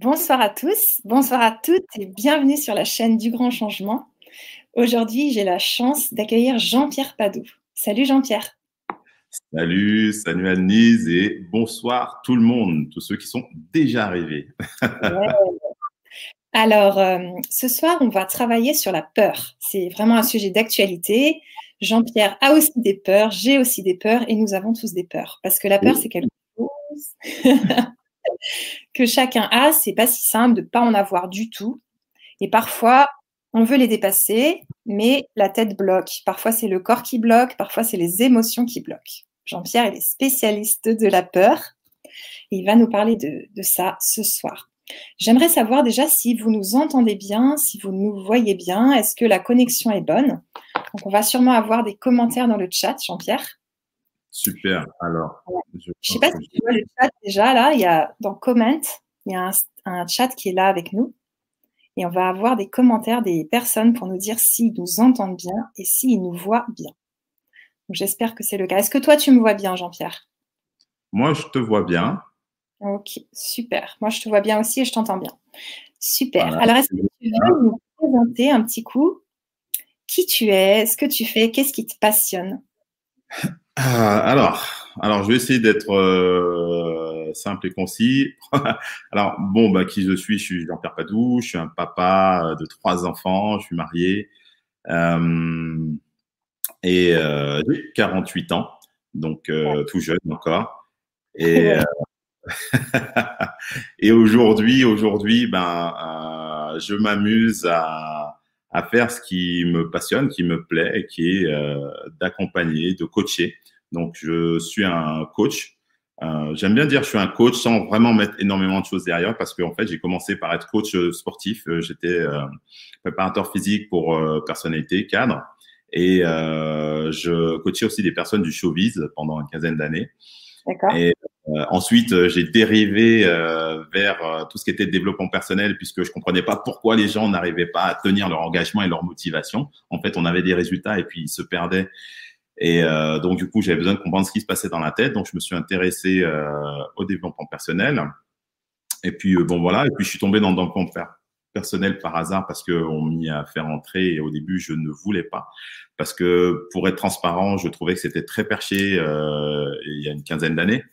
Bonsoir à tous, bonsoir à toutes et bienvenue sur la chaîne du Grand Changement. Aujourd'hui, j'ai la chance d'accueillir Jean-Pierre Padou. Salut Jean-Pierre. Salut, salut Annelise et bonsoir tout le monde, tous ceux qui sont déjà arrivés. Alors, euh, ce soir, on va travailler sur la peur. C'est vraiment un sujet d'actualité. Jean-Pierre a aussi des peurs, j'ai aussi des peurs et nous avons tous des peurs. Parce que la peur, c'est quelque chose que chacun a, c'est pas si simple de pas en avoir du tout. Et parfois, on veut les dépasser, mais la tête bloque. Parfois, c'est le corps qui bloque, parfois, c'est les émotions qui bloquent. Jean-Pierre, est spécialiste de la peur et il va nous parler de, de ça ce soir. J'aimerais savoir déjà si vous nous entendez bien, si vous nous voyez bien, est-ce que la connexion est bonne? Donc, on va sûrement avoir des commentaires dans le chat, Jean-Pierre. Super. Alors, je ne sais pas si tu vois le chat déjà là. Il y a dans comment, il y a un, chat qui est là avec nous. Et on va avoir des commentaires des personnes pour nous dire s'ils nous entendent bien et s'ils nous voient bien. J'espère que c'est le cas. Est-ce que toi, tu me vois bien, Jean-Pierre? Moi, je te vois bien. Ok, super. Moi, je te vois bien aussi et je t'entends bien. Super. Alors, est-ce que tu veux nous présenter un petit coup? Qui tu es, ce que tu fais, qu'est-ce qui te passionne? ah, alors, alors, je vais essayer d'être euh, simple et concis. alors, bon, bah, qui je suis? Je suis Jean-Pierre Padou, je suis un papa de trois enfants, je suis marié euh, et euh, j'ai 48 ans, donc euh, tout jeune encore. Et, euh, et aujourd'hui, aujourd'hui, ben, euh, je m'amuse à, à faire ce qui me passionne, qui me plaît, qui est d'accompagner, de coacher donc, je suis un coach. Euh, J'aime bien dire je suis un coach sans vraiment mettre énormément de choses derrière parce qu'en fait, j'ai commencé par être coach euh, sportif. Euh, j'étais euh, préparateur physique pour euh, personnalité, cadre. Et euh, je coachais aussi des personnes du showbiz pendant une quinzaine d'années. D'accord. Et ensuite, j'ai dérivé vers tout ce qui était développement personnel puisque je comprenais pas pourquoi les gens n'arrivaient pas à tenir leur engagement et leur motivation. En fait, on avait des résultats et puis ils se perdaient et euh, donc, du coup, j'avais besoin de comprendre ce qui se passait dans la tête. Donc, je me suis intéressé euh, au développement personnel. Et puis, euh, bon, voilà. Et puis, je suis tombé dans le développement personnel par hasard parce qu'on m'y a fait rentrer et au début, je ne voulais pas. Parce que, pour être transparent, je trouvais que c'était très perché euh, il y a une quinzaine d'années.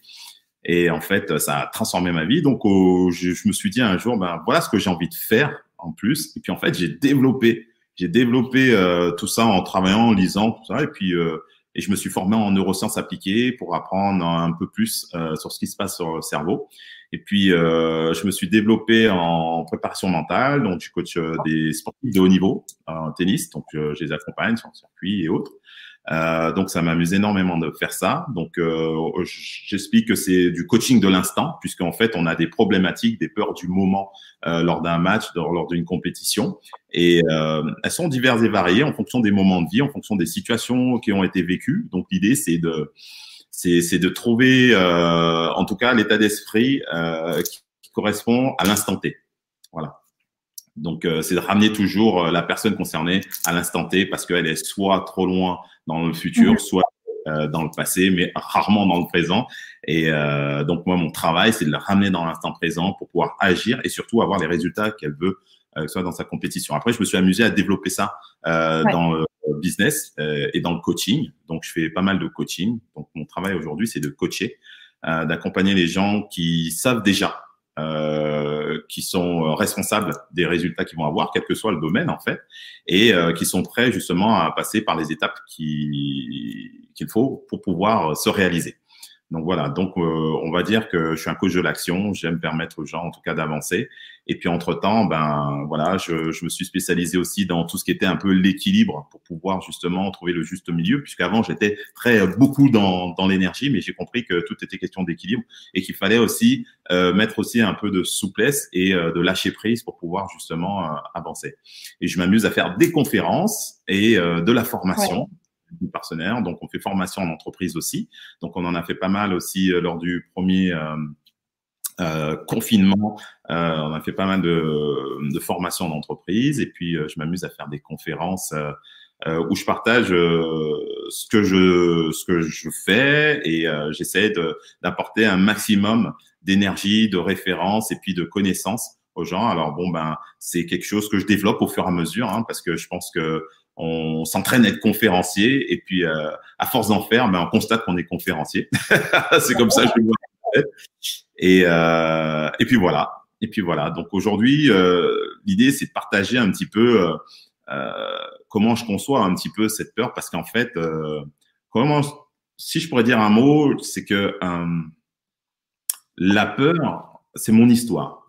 Et en fait, ça a transformé ma vie. Donc, je, je, me suis dit un jour, ben voilà ce que j'ai envie de faire en plus. Et puis, en fait, j'ai développé, j'ai développé euh, tout ça en travaillant, en lisant, tout ça. Et puis, euh, et je me suis formé en neurosciences appliquées pour apprendre un peu plus euh, sur ce qui se passe sur le cerveau. Et puis, euh, je me suis développé en préparation mentale. Donc, je coach euh, des sportifs de haut niveau en tennis. Donc, euh, je les accompagne sur le circuit et autres. Euh, donc, ça m'amuse énormément de faire ça. Donc, euh, j'explique que c'est du coaching de l'instant, puisqu'en fait, on a des problématiques, des peurs du moment euh, lors d'un match, lors, d'une compétition. Et euh, elles sont diverses et variées en fonction des moments de vie, en fonction des situations qui ont été vécues. Donc, l'idée, c'est de c'est de trouver, euh, en tout cas, l'état d'esprit qui, qui correspond à l'instant T. Voilà. Donc, euh, c'est de ramener toujours euh, la personne concernée à l'instant T parce qu'elle est soit trop loin dans le futur, mhm. soit euh, dans le passé, mais rarement dans le présent. Et euh, donc, moi, mon travail, c'est de la ramener dans l'instant présent pour pouvoir agir et surtout avoir les résultats qu'elle veut, euh, soit dans sa compétition. Après, je me suis amusé à développer ça ouais. dans le business et dans le coaching. Donc, je fais pas mal de coaching. Donc, mon travail aujourd'hui, c'est de coacher, d'accompagner les gens qui savent déjà euh, qui sont responsables des résultats qu'ils vont avoir, quel que soit le domaine en fait, et euh, qui sont prêts justement à passer par les étapes qu'il faut pour pouvoir se réaliser. Donc voilà, donc euh, on va dire que je suis un coach de l'action, j'aime permettre aux gens en tout cas d'avancer. Et puis entre-temps, ben voilà, je, je, me suis spécialisé aussi dans tout ce qui était un peu l'équilibre pour pouvoir justement trouver le juste milieu, puisqu'avant j'étais très euh, beaucoup dans, dans l'énergie, mais j'ai compris que tout était question d'équilibre et qu'il fallait aussi euh, mettre aussi un peu de souplesse et euh, de lâcher prise pour pouvoir justement euh, avancer. Et je m'amuse à faire des conférences et euh, de la formation. Du partenaire. Donc, on fait formation en entreprise aussi. Donc, on en a fait pas mal aussi euh, lors du premier euh, euh, confinement. On a fait pas mal de, de en entreprise. Et puis, je m'amuse à faire des conférences où je partage ce que je ce que je fais et j'essaie d'apporter un maximum d'énergie, de référence et puis de connaissances aux gens. Alors bon ben c'est quelque chose que je développe au fur et à mesure hein, parce que je pense que on s'entraîne à être conférencier et puis à force d'en faire, ben on constate qu'on est conférencier. c'est comme ça que je le vois. Et et puis voilà. Et puis voilà. Donc aujourd'hui, l'idée c'est de partager un petit peu euh, comment je conçois un petit peu cette peur parce qu'en fait, euh, comment, si je pourrais dire un mot, c'est que euh, la peur, c'est mon histoire.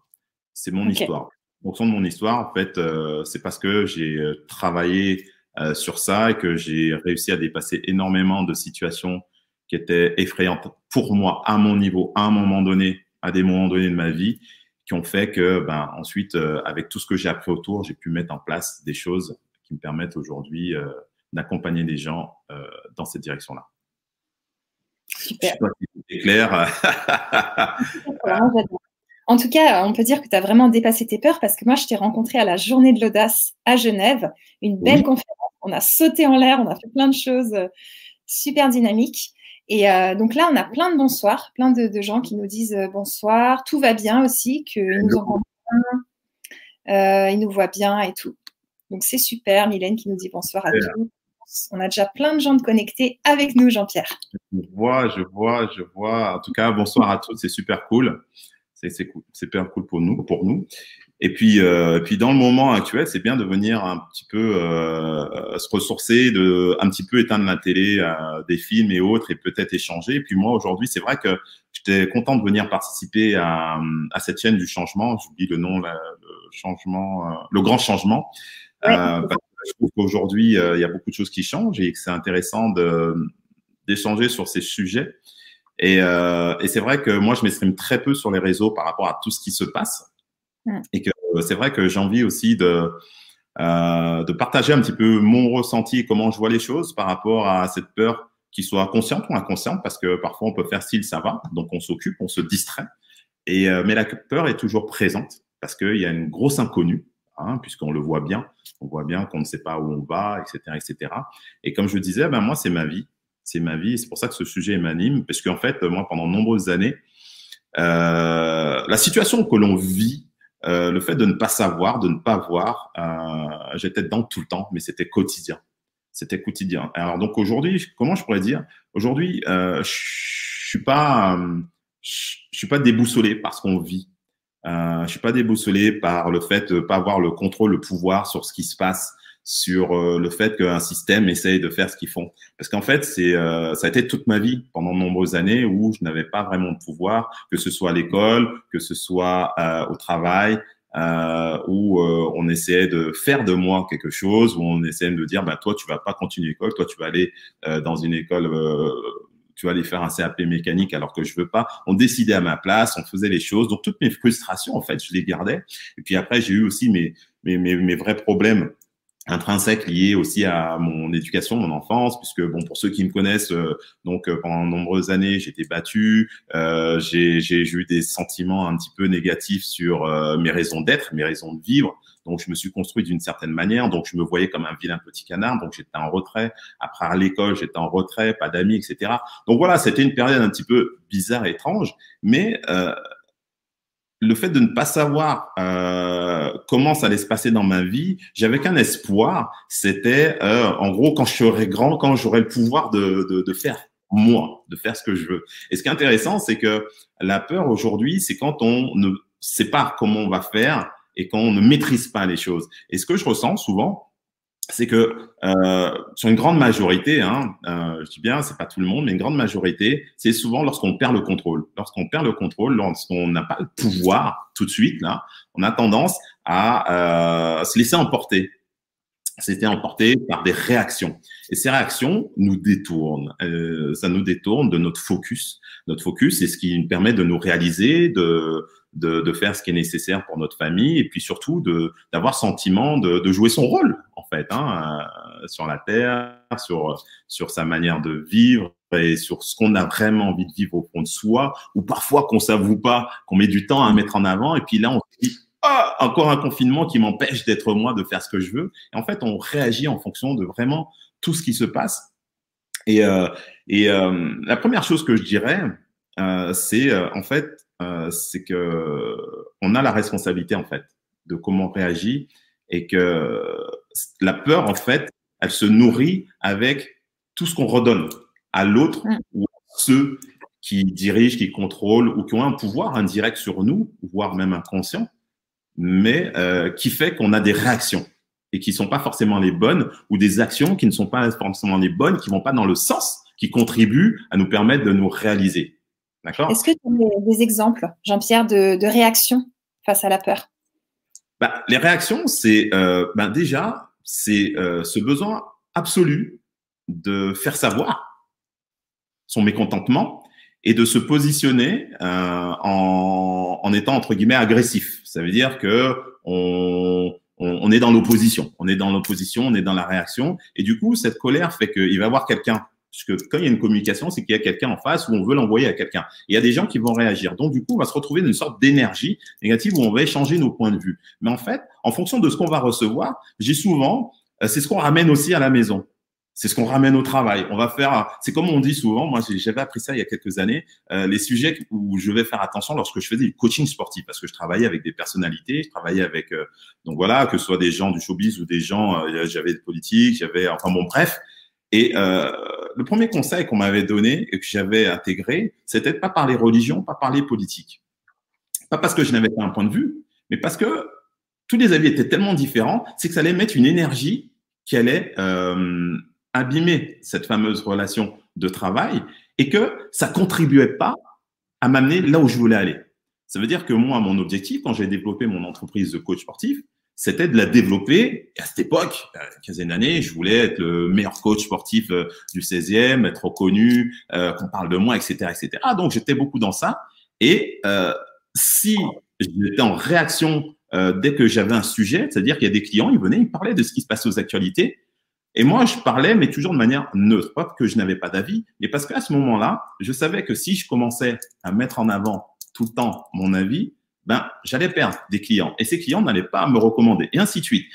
C'est mon histoire. Au fond de mon histoire, en fait, c'est parce que j'ai travaillé sur ça et que j'ai réussi à dépasser énormément de situations qui étaient effrayantes pour moi à mon niveau, à un moment donné, à des moments donnés de ma vie, qui ont fait que, ben, ensuite, euh, avec tout ce que j'ai appris autour, j'ai pu mettre en place des choses qui me permettent aujourd'hui euh, d'accompagner les gens euh, dans cette direction-là. Super. C'est clair. en tout cas, on peut dire que tu as vraiment dépassé tes peurs parce que moi, je t'ai rencontré à la journée de l'audace à Genève, une belle conférence. On a sauté en l'air, on a fait plein de choses super dynamiques. Et euh, donc là, on a plein de bonsoirs, plein de, gens qui nous disent euh, bonsoir, tout va bien aussi, qu'ils nous entendent bien, euh, ils nous voient bien et tout. Donc c'est super, Mylène qui nous dit bonsoir à tous. On a déjà plein de gens de connectés avec nous, Jean-Pierre. Je vois, je vois, je vois. En tout cas, bonsoir à tous, c'est super cool. C'est cool, super cool pour nous, pour nous. Et puis, euh, puis dans le moment actuel, c'est bien de venir un petit peu euh, se ressourcer, de un petit peu éteindre la télé, euh, des films et autres, et peut-être échanger. Et puis moi aujourd'hui, c'est vrai que j'étais content de venir participer à, à cette chaîne du changement. J'oublie le nom, le changement, le grand changement. Parce que je trouve qu'aujourd'hui, il y a beaucoup de choses qui changent et que c'est intéressant d'échanger sur ces sujets. Et, et c'est vrai que moi, je m'exprime très peu sur les réseaux par rapport à tout ce qui se passe. Et que euh, c'est vrai que j'ai envie aussi de, euh, de partager un petit peu mon ressenti et comment je vois les choses par rapport à cette peur qui soit consciente ou inconsciente, parce que parfois on peut faire style ça va, donc on s'occupe, on se distrait. Et, euh, mais la peur est toujours présente parce qu'il y a une grosse inconnue, hein, puisqu'on le voit bien, on voit bien qu'on ne sait pas où on va, etc., etc. Et comme je disais, ben moi c'est ma vie, c'est ma vie, c'est pour ça que ce sujet m'anime, parce qu'en fait moi pendant de nombreuses années, euh, la situation que l'on vit euh, le fait de ne pas savoir, de ne pas voir, euh, j'étais dedans tout le temps, mais c'était quotidien. C'était quotidien. Alors donc aujourd'hui, comment je pourrais dire? Aujourd'hui, euh, je suis pas, je suis pas déboussolé par ce qu'on vit. Euh, je suis pas déboussolé par le fait de pas avoir le contrôle, le pouvoir sur ce qui se passe sur euh, le fait qu'un système essaye de faire ce qu'ils font. Parce qu'en fait, c'est euh, ça a été toute ma vie pendant de nombreuses années où je n'avais pas vraiment de pouvoir, que ce soit à l'école, que ce soit euh, au travail, euh, où on essayait de faire de moi quelque chose, où on essayait de me dire, bah toi tu vas pas continuer l'école, toi tu vas aller dans une école tu vas aller faire un CAP mécanique alors que je veux pas. On décidait à ma place, on faisait les choses. Donc toutes mes frustrations, en fait, je les gardais. Et puis après, j'ai eu aussi mes, mes, mes, mes vrais problèmes intrinsèque lié aussi à mon éducation, mon enfance, puisque bon pour ceux qui me connaissent, euh, donc euh, pendant de nombreuses années j'ai été battu, euh, j'ai eu des sentiments un petit peu négatifs sur euh, mes raisons d'être, mes raisons de vivre. Donc je me suis construit d'une certaine manière, donc je me voyais comme un vilain petit canard, donc j'étais en retrait. Après à l'école j'étais en retrait, pas d'amis, etc. Donc voilà, c'était une période un petit peu bizarre étrange, mais le fait de ne pas savoir euh, comment ça allait se passer dans ma vie, j'avais qu'un espoir, c'était euh, en gros quand je serai grand, quand j'aurai le pouvoir de, de, de, faire moi, de faire ce que je veux. Et ce qui est intéressant, c'est que la peur aujourd'hui, c'est quand on ne sait pas comment on va faire et quand on ne maîtrise pas les choses. Et ce que je ressens souvent, c'est que euh, sur une grande majorité, hein, euh, je dis bien, c'est pas tout le monde, mais une grande majorité, c'est souvent lorsqu'on perd le contrôle. Lorsqu'on perd le contrôle, lorsqu'on n'a pas le pouvoir tout de suite, là, on a tendance à euh, se laisser emporter. C'était emporté par des réactions. Et ces réactions nous détournent. Euh, ça nous détourne de notre focus. Notre focus, c'est ce qui nous permet de nous réaliser, de, de, de, faire ce qui est nécessaire pour notre famille, et puis surtout de d'avoir sentiment de, de, jouer son rôle en fait hein, euh, sur la terre, sur sur sa manière de vivre et sur ce qu'on a vraiment envie de vivre au fond de soi, ou parfois qu'on s'avoue pas, qu'on met du temps à mettre en avant, et puis là on se dit ah, encore un confinement qui m'empêche d'être moi, de faire ce que je veux. Et en fait, on réagit en fonction de vraiment tout ce qui se passe. Et, euh, et euh, la première chose que je dirais, euh, c'est euh, en fait, euh, c'est que on a la responsabilité en fait de comment on réagit et que la peur en fait, elle se nourrit avec tout ce qu'on redonne à l'autre mm. ou à ceux qui dirigent, qui contrôlent ou qui ont un pouvoir indirect sur nous, voire même inconscient, mais euh, qui fait qu'on a des réactions et qui sont pas forcément les bonnes ou des actions qui ne sont pas forcément les bonnes, qui vont pas dans le sens qui contribuent à nous permettre de nous réaliser. D'accord Est-ce que tu as des exemples, Jean-Pierre, de, de réactions face à la peur? Bah, Les réactions, c'est euh, bah, déjà c'est euh, ce besoin absolu de faire savoir son mécontentement et de se positionner euh, en, en, étant entre guillemets agressif. Ça veut dire que on, on, on est dans l'opposition, on est dans l'opposition, on est dans la réaction, et du coup cette colère fait qu'il va y avoir quelqu'un. Parce que quand il y a une communication, c'est qu'il y a quelqu'un en face où on veut l'envoyer à quelqu'un. Il y a des gens qui vont réagir. Donc, du coup, on va se retrouver dans une sorte d'énergie négative où on va échanger nos points de vue. Mais en fait, en fonction de ce qu'on va recevoir, j'ai souvent, euh, c'est ce qu'on ramène aussi à la maison. C'est ce qu'on ramène au travail. On va faire, c'est comme on dit souvent, moi j'avais appris ça il y a quelques années, euh, les sujets où je vais faire attention lorsque je faisais du coaching sportif, parce que je travaillais avec des personnalités, je travaillais avec, euh, donc voilà, que ce soit des gens du showbiz ou des gens, euh, j'avais des politiques, j'avais, enfin bon, bref. Et euh, le premier conseil qu'on m'avait donné et que j'avais intégré, c'était pas parler religion, pas parler politique. Pas parce que je n'avais pas un point de vue, mais parce que tous les avis étaient tellement différents, c'est que ça allait mettre une énergie qui allait euh, abîmer cette fameuse relation de travail et que ça contribuait pas à m'amener là où je voulais aller. Ça veut dire que moi, mon objectif, quand j'ai développé mon entreprise de coach sportif, c'était de la développer. Et à cette époque, une quinzaine d'années, je voulais être le meilleur coach sportif euh, du 16e, être reconnu, euh, qu'on parle de moi, etc., etc. Donc, j'étais beaucoup dans ça. Et euh, si j'étais en réaction euh, dès que j'avais un sujet, c'est-à-dire qu'il y a des clients, ils venaient, ils parlaient de ce qui se passait aux actualités. Et moi, je parlais, mais toujours de manière neutre, pas que je n'avais pas d'avis, mais parce qu'à ce moment-là, je savais que si je commençais à mettre en avant tout le temps mon avis, ben, j'allais perdre des clients. Et ces clients n'allaient pas me recommander, et ainsi de suite.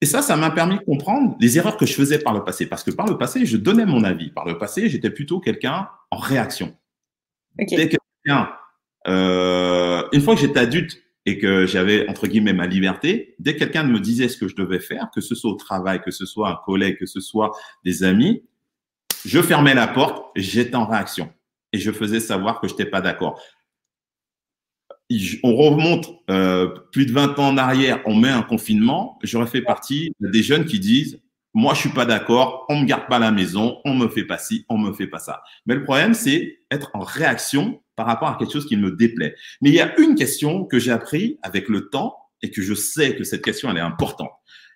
Et ça, ça m'a permis de comprendre les erreurs que je faisais par le passé. Parce que par le passé, je donnais mon avis. Par le passé, j'étais plutôt quelqu'un en réaction. Dès que quelqu'un, euh, une fois que j'étais adulte, et que j'avais, entre guillemets, ma liberté, dès que quelqu'un me disait ce que je devais faire, que ce soit au travail, que ce soit un collègue, que ce soit des amis, je fermais la porte, j'étais en réaction. Et je faisais savoir que je n'étais pas d'accord. On remonte euh, plus de 20 ans en arrière, on met un confinement, j'aurais fait partie des jeunes qui disent moi, je suis pas d'accord, on me garde pas à la maison, on me fait pas ci, on me fait pas ça. Mais le problème, c'est être en réaction par rapport à quelque chose qui me déplaît. Mais il y a une question que j'ai appris avec le temps et que je sais que cette question, elle est importante.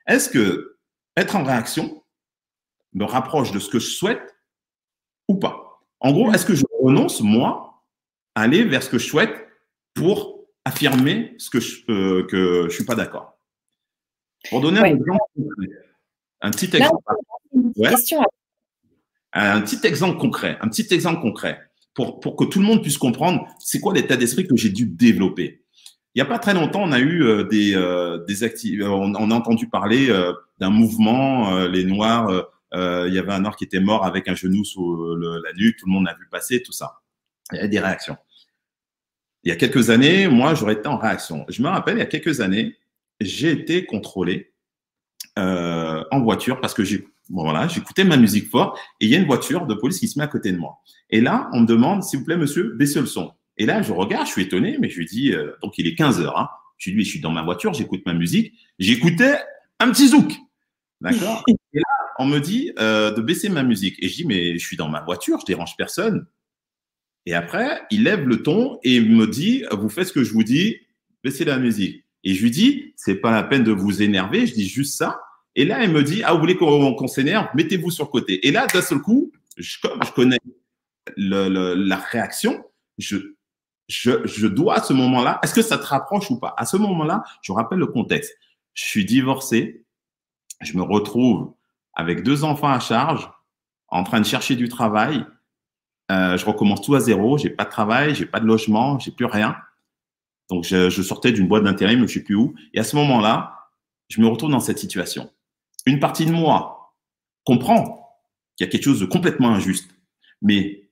Est-ce que être en réaction me rapproche de ce que je souhaite ou pas? En gros, est-ce que je renonce, moi, à aller vers ce que je souhaite pour affirmer ce que je, euh, que je suis pas d'accord Pour donner un exemple un petit exemple. Un petit exemple concret. Un petit exemple concret pour, pour que tout le monde puisse comprendre c'est quoi l'état d'esprit que j'ai dû développer. Il n'y a pas très longtemps, on a eu euh, des, euh, des activités, on, on, a entendu parler euh, d'un mouvement, euh, les Noirs, euh, il y avait un Noir qui était mort avec un genou sous le, la nuque, tout le monde a vu passer, tout ça. Il y a des réactions. Il y a quelques années, moi, j'aurais été en réaction. Je me rappelle, il y a quelques années, j'ai été contrôlé en voiture parce que j'ai Bon, voilà, j'écoutais ma musique fort et il y a une voiture de police qui se met à côté de moi. Et là, on me demande, s'il vous plaît, monsieur, baissez le son. Et là, je regarde, je suis étonné, mais je lui dis, euh, donc il est 15 heures. Hein. Je lui dis, je suis dans ma voiture, j'écoute ma musique. J'écoutais un petit zouk. D'accord? Et là, on me dit euh, de baisser ma musique. Et je dis, mais je suis dans ma voiture, je dérange personne. Et après, il lève le ton et il me dit, vous faites ce que je vous dis, baissez la musique. Et je lui dis, c'est pas la peine de vous énerver, je dis juste ça. Et là, elle me dit, ah, vous voulez qu'on s'énerve Mettez-vous sur le côté. Et là, d'un seul coup, je, comme je connais la réaction, je, je, je dois à ce moment-là, est-ce que ça te rapproche ou pas? À ce moment-là, je rappelle le contexte. Je suis divorcé, je me retrouve avec deux enfants à charge, en train de chercher du travail. Euh, je recommence tout à zéro, j'ai pas de travail, j'ai pas de logement, j'ai plus rien. Donc, je, sortais d'une boîte d'intérim, je sais plus où. Et à ce moment-là, je me retrouve dans cette situation. Une partie de moi comprend qu'il y a quelque chose de complètement injuste. Mais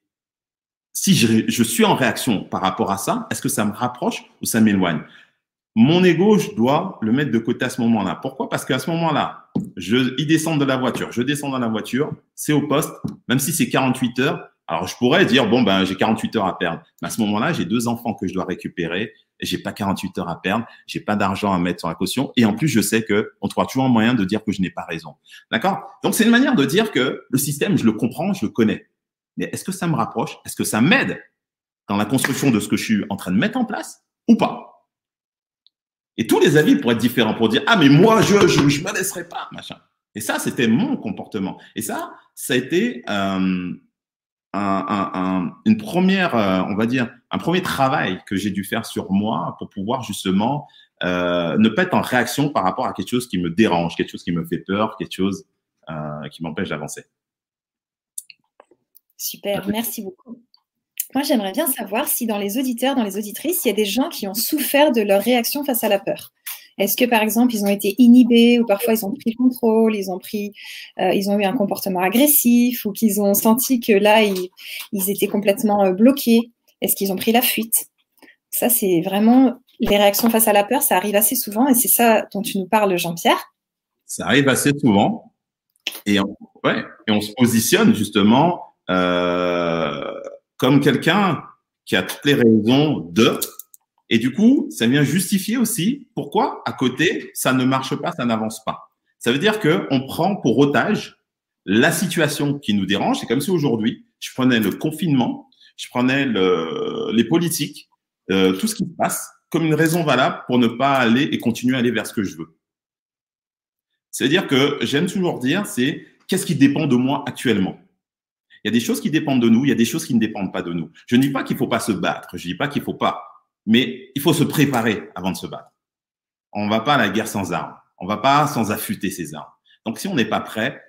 si je, je suis en réaction par rapport à ça, est-ce que ça me rapproche ou ça m'éloigne? Mon ego, je dois le mettre de côté à ce moment-là. Pourquoi? Parce qu'à ce moment-là, je, il descend de la voiture, je descends dans la voiture, c'est au poste, même si c'est 48 heures. Alors, je pourrais dire, bon, ben, j'ai 48 heures à perdre. Mais à ce moment-là, j'ai deux enfants que je dois récupérer. J'ai pas 48 heures à perdre. J'ai pas d'argent à mettre sur la caution. Et en plus, je sais que on trouvera toujours un moyen de dire que je n'ai pas raison. D'accord? Donc, c'est une manière de dire que le système, je le comprends, je le connais. Mais est-ce que ça me rapproche? Est-ce que ça m'aide dans la construction de ce que je suis en train de mettre en place ou pas? Et tous les avis pourraient être différents pour dire, ah, mais moi, je, je, je me laisserai pas, machin. Et ça, c'était mon comportement. Et ça, ça a été, euh, un, un, une première, euh, on va dire, un premier travail que j'ai dû faire sur moi pour pouvoir justement euh, ne pas être en réaction par rapport à quelque chose qui me dérange, quelque chose qui me fait peur, quelque chose euh, qui m'empêche d'avancer. Super, merci beaucoup. Moi, j'aimerais bien savoir si dans les auditeurs, dans les auditrices, il y a des gens qui ont souffert de leur réaction face à la peur. Est-ce que, par exemple, ils ont été inhibés ou parfois ils ont pris le contrôle, ils ont, pris, euh, ils ont eu un comportement agressif ou qu'ils ont senti que là, ils, étaient complètement euh, bloqués Est-ce qu'ils ont pris la fuite? Ça, c'est vraiment les réactions face à la peur, ça arrive assez souvent et c'est ça dont tu nous parles, Jean-Pierre. Ça arrive assez souvent et on, ouais, et on se positionne justement euh, comme quelqu'un qui a toutes les raisons de et du coup, ça vient justifier aussi pourquoi à côté, ça ne marche pas, ça n'avance pas. Ça veut dire que on prend pour otage la situation qui nous dérange. C'est comme si aujourd'hui, je prenais le confinement, je prenais le, les politiques, euh, tout ce qui se passe comme une raison valable pour ne pas aller et continuer à aller vers ce que je veux. C'est-à-dire que j'aime toujours dire, c'est qu'est-ce qui dépend de moi actuellement? Il y a des choses qui dépendent de nous, il y a des choses qui ne dépendent pas de nous. Je ne dis pas qu'il faut pas se battre, je ne dis pas qu'il faut pas mais il faut se préparer avant de se battre. On ne va pas à la guerre sans armes. On ne va pas sans affûter ses armes. Donc, si on n'est pas prêt,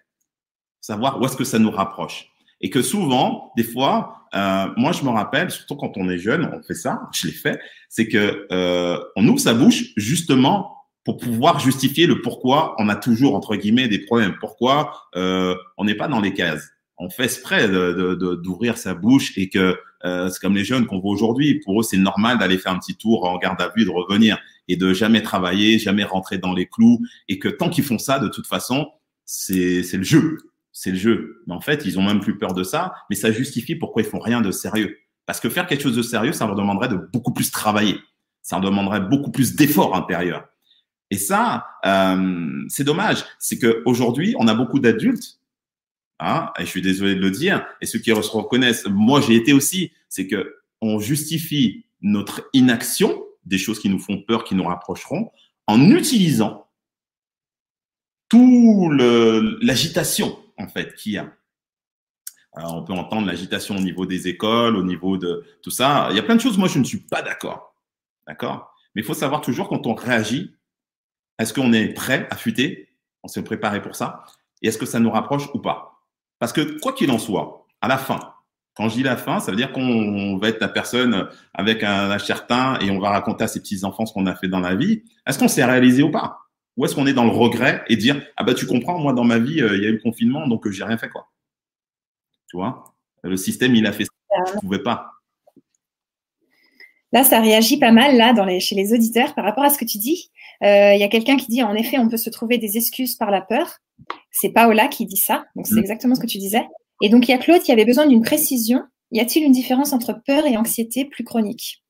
savoir où est-ce que ça nous rapproche. Et que souvent, des fois, euh, moi, je me rappelle, surtout quand on est jeune, on fait ça, je l'ai fait, c'est que euh, on ouvre sa bouche justement pour pouvoir justifier le pourquoi on a toujours entre guillemets des problèmes, pourquoi euh, on n'est pas dans les cases. On fait exprès d'ouvrir de, de, sa bouche et que euh, c'est comme les jeunes qu'on voit aujourd'hui. Pour eux, c'est normal d'aller faire un petit tour en garde à vue, de revenir et de jamais travailler, jamais rentrer dans les clous. Et que tant qu'ils font ça, de toute façon, c'est le jeu. C'est le jeu. Mais en fait, ils ont même plus peur de ça. Mais ça justifie pourquoi ils font rien de sérieux. Parce que faire quelque chose de sérieux, ça leur demanderait de beaucoup plus travailler. Ça leur demanderait beaucoup plus d'efforts intérieurs. Et ça, euh, c'est dommage. C'est qu'aujourd'hui, on a beaucoup d'adultes Hein, et je suis désolé de le dire, et ceux qui se reconnaissent, moi j'ai été aussi, c'est que on justifie notre inaction, des choses qui nous font peur, qui nous rapprocheront, en utilisant tout l'agitation en fait qu'il y a. On peut entendre l'agitation au niveau des écoles, au niveau de tout ça. Il y a plein de choses, moi je ne suis pas d'accord. D'accord? Mais il faut savoir toujours quand on réagit, est-ce qu'on est prêt à fuiter? On s'est préparé pour ça? Et est-ce que ça nous rapproche ou pas? Parce que quoi qu'il en soit, à la fin, quand je dis la fin, ça veut dire qu'on va être la personne avec un certain et on va raconter à ses petits-enfants ce qu'on a fait dans la vie. Est-ce qu'on s'est réalisé ou pas? Ou est-ce qu'on est dans le regret et dire Ah bah tu comprends, moi dans ma vie, euh, il y a eu le confinement, donc euh, j'ai rien fait quoi. Tu vois? Le système, il a fait ça, je ne pouvais pas. Là, ça réagit pas mal là dans les, chez les auditeurs par rapport à ce que tu dis. Euh, il y a quelqu'un qui dit en effet, on peut se trouver des excuses par la peur. C'est Paola qui dit ça. Donc, c'est mm. exactement ce que tu disais. Et donc, il y a Claude qui avait besoin d'une précision. Y a-t-il une différence entre peur et anxiété plus chronique,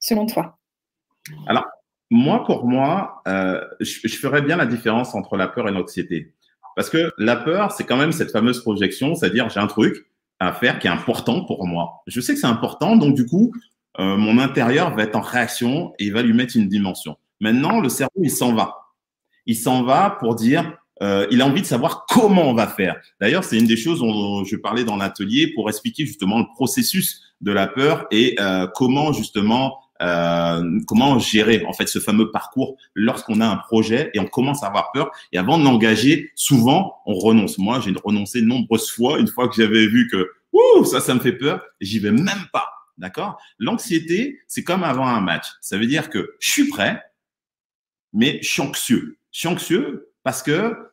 selon toi? Alors, moi, pour moi, euh, je, je, ferais bien la différence entre la peur et l'anxiété. Parce que la peur, c'est quand même cette fameuse projection, c'est-à-dire j'ai un truc à faire qui est important pour moi. Je sais que c'est important, donc du coup, euh, mon intérieur va être en réaction et il va lui mettre une dimension. Maintenant, le cerveau, il s'en va. Il s'en va pour dire, euh, il a envie de savoir comment on va faire. D'ailleurs, c'est une des choses dont je parlais dans l'atelier pour expliquer justement le processus de la peur et euh, comment justement euh, comment gérer en fait ce fameux parcours lorsqu'on a un projet et on commence à avoir peur et avant de l'engager, souvent on renonce. Moi, j'ai renoncé nombreuses fois une fois que j'avais vu que ouh ça, ça me fait peur, j'y vais même pas. D'accord? L'anxiété, c'est comme avant un match. Ça veut dire que je suis prêt, mais je suis anxieux. Je suis anxieux parce que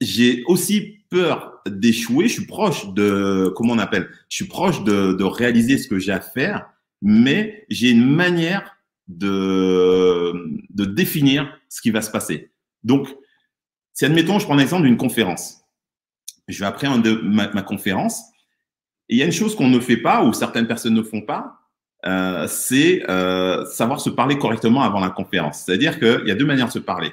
j'ai aussi peur d'échouer. Je suis proche de, comment on appelle Je suis proche de, réaliser ce que j'ai à faire, mais j'ai une manière de, définir ce qui va se passer. Donc, si admettons, je prends l'exemple d'une conférence. Je vais après ma, conférence. Il y a une chose qu'on ne fait pas, ou certaines personnes ne font pas, euh, c'est euh, savoir se parler correctement avant la conférence. C'est-à-dire qu'il y a deux manières de se parler.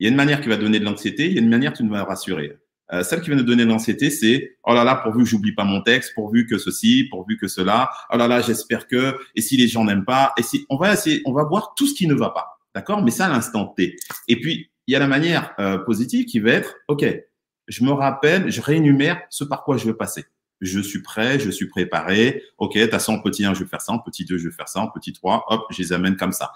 Il y a une manière qui va donner de l'anxiété, il y a une manière qui va rassurer. Euh, celle qui va nous donner de l'anxiété, c'est oh là là, pourvu que j'oublie pas mon texte, pourvu que ceci, pourvu que cela. Oh là là, j'espère que. Et si les gens n'aiment pas, et si on va essayer, on va voir tout ce qui ne va pas, d'accord? Mais ça à l'instant T. Et puis il y a la manière euh, positive qui va être ok, je me rappelle, je réénumère ce par quoi je veux passer. Je suis prêt, je suis préparé. Ok, t'as ça en petit 1, je vais faire ça. Petit 2, je vais faire ça. Petit 3, hop, je les amène comme ça.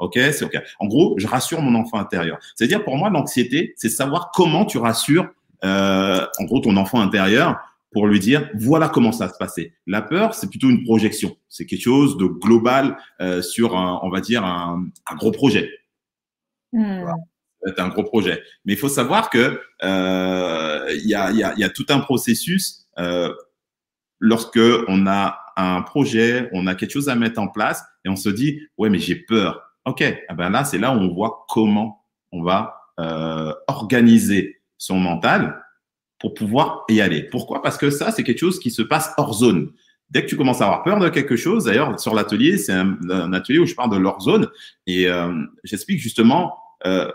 Ok, c'est ok. En gros, je rassure mon enfant intérieur. C'est-à-dire pour moi, l'anxiété, c'est savoir comment tu rassures, euh, en gros, ton enfant intérieur pour lui dire voilà comment ça va se passer. La peur, c'est plutôt une projection. C'est quelque chose de global euh, sur, un, on va dire, un, un gros projet. Hmm. C'est un gros projet. Mais il faut savoir que euh, il y, a, y, a, y, a, tout un processus euh, lorsque on a un projet, on a quelque chose à mettre en place et on se dit ouais mais j'ai peur. Ok, eh ben là, c'est là où on voit comment on va euh, organiser son mental pour pouvoir y aller. Pourquoi? Parce que ça, c'est quelque chose qui se passe hors zone. Dès que tu commences à avoir peur de quelque chose, d'ailleurs, sur l'atelier, c'est un, atelier où je parle de leur zone et euh, j'explique justement euh,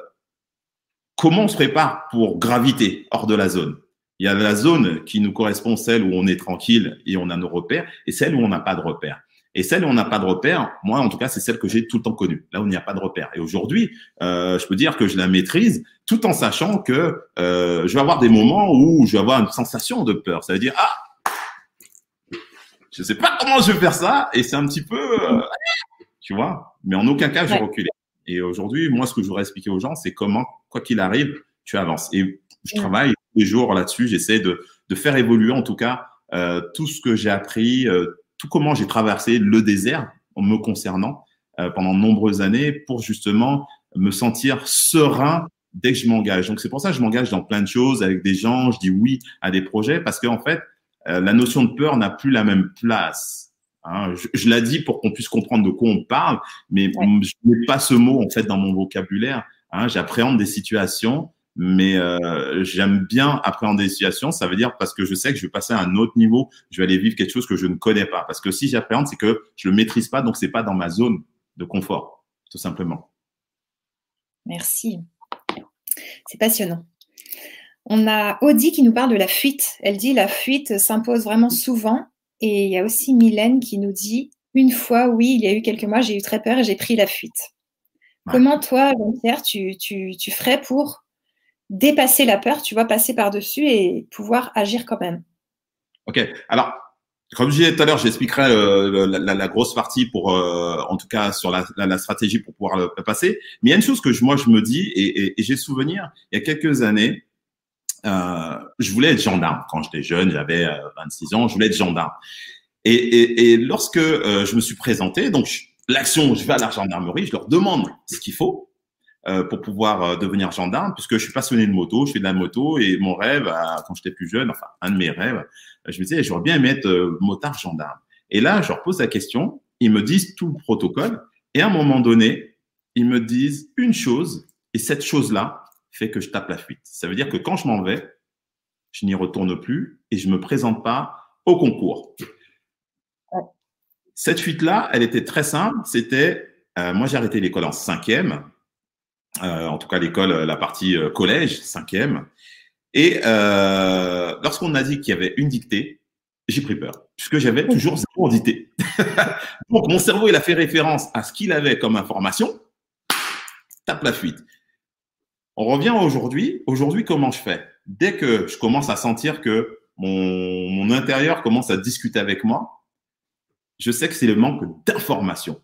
comment on se prépare pour graviter hors de la zone. Il y a la zone qui nous correspond, celle où on est tranquille et on a nos repères, et celle où on n'a pas de repères. Et celle où on n'a pas de repère, moi en tout cas, c'est celle que j'ai tout le temps connue, là où il n'y a pas de repère. Et aujourd'hui, euh, je peux dire que je la maîtrise tout en sachant que euh, je vais avoir des moments où je vais avoir une sensation de peur. Ça veut dire, ah, je ne sais pas comment je vais faire ça, et c'est un petit peu, euh, tu vois, mais en aucun cas, je vais reculer. Et aujourd'hui, moi, ce que je voudrais expliquer aux gens, c'est comment, quoi qu'il arrive, tu avances. Et je travaille tous les jours là-dessus, j'essaie de, de faire évoluer en tout cas euh, tout ce que j'ai appris, euh, tout comment j'ai traversé le désert en me concernant euh, pendant de nombreuses années pour justement me sentir serein dès que je m'engage. Donc c'est pour ça que je m'engage dans plein de choses avec des gens, je dis oui à des projets parce qu'en fait euh, la notion de peur n'a plus la même place. Hein. Je, je l'ai dit pour qu'on puisse comprendre de quoi on parle, mais je n'ai pas ce mot en fait dans mon vocabulaire. Hein. J'appréhende des situations mais euh, j'aime bien appréhender les situations. Ça veut dire parce que je sais que je vais passer à un autre niveau, je vais aller vivre quelque chose que je ne connais pas. Parce que si j'appréhende, c'est que je le maîtrise pas, donc c'est pas dans ma zone de confort, tout simplement. Merci. C'est passionnant. On a Audie qui nous parle de la fuite. Elle dit la fuite s'impose vraiment souvent. Et il y a aussi Mylène qui nous dit une fois, oui, il y a eu quelques mois, j'ai eu très peur et j'ai pris la fuite. Comment toi, Jean-Pierre, tu, tu, tu ferais pour dépasser la peur, tu vois, passer par-dessus et pouvoir agir quand même. Ok. Alors, comme je disais tout à l'heure, j'expliquerai euh, la, grosse partie pour, euh, en tout cas, sur la, stratégie pour pouvoir le, passer. Mais il y a une chose que moi je me dis et, j'ai souvenir, il y a quelques années, euh, je voulais être gendarme quand j'étais jeune, j'avais 26 ans, je voulais être gendarme. Et, et lorsque je me suis présenté, donc l'action, je vais à la gendarmerie, je leur demande ce qu'il faut. Euh, pour pouvoir euh, devenir gendarme, puisque je suis passionné de moto, je fais de la moto et mon rêve, quand j'étais plus jeune, enfin un de mes rêves, je me disais j'aurais bien aimé être euh, motard gendarme. Et là, je leur pose la question, ils me disent tout le protocole, et à un moment donné, ils me disent une chose, et cette chose-là fait que je tape la fuite. Ça veut dire que quand je m'en vais, je n'y retourne plus et je me présente pas au concours. Cette fuite-là, elle était très simple. C'était, moi j'ai arrêté l'école en cinquième euh, en tout cas l'école, euh, la partie euh, collège, cinquième. Et euh, lorsqu'on a dit qu'il y avait une dictée, j'ai pris peur, puisque j'avais toujours zéro dictée. Donc mon cerveau, il a fait référence à ce qu'il avait comme information, tape la fuite. On revient aujourd'hui. Aujourd'hui, comment je fais? Dès que je commence à sentir que mon, mon intérieur commence à discuter avec moi, je sais que c'est le manque d'information.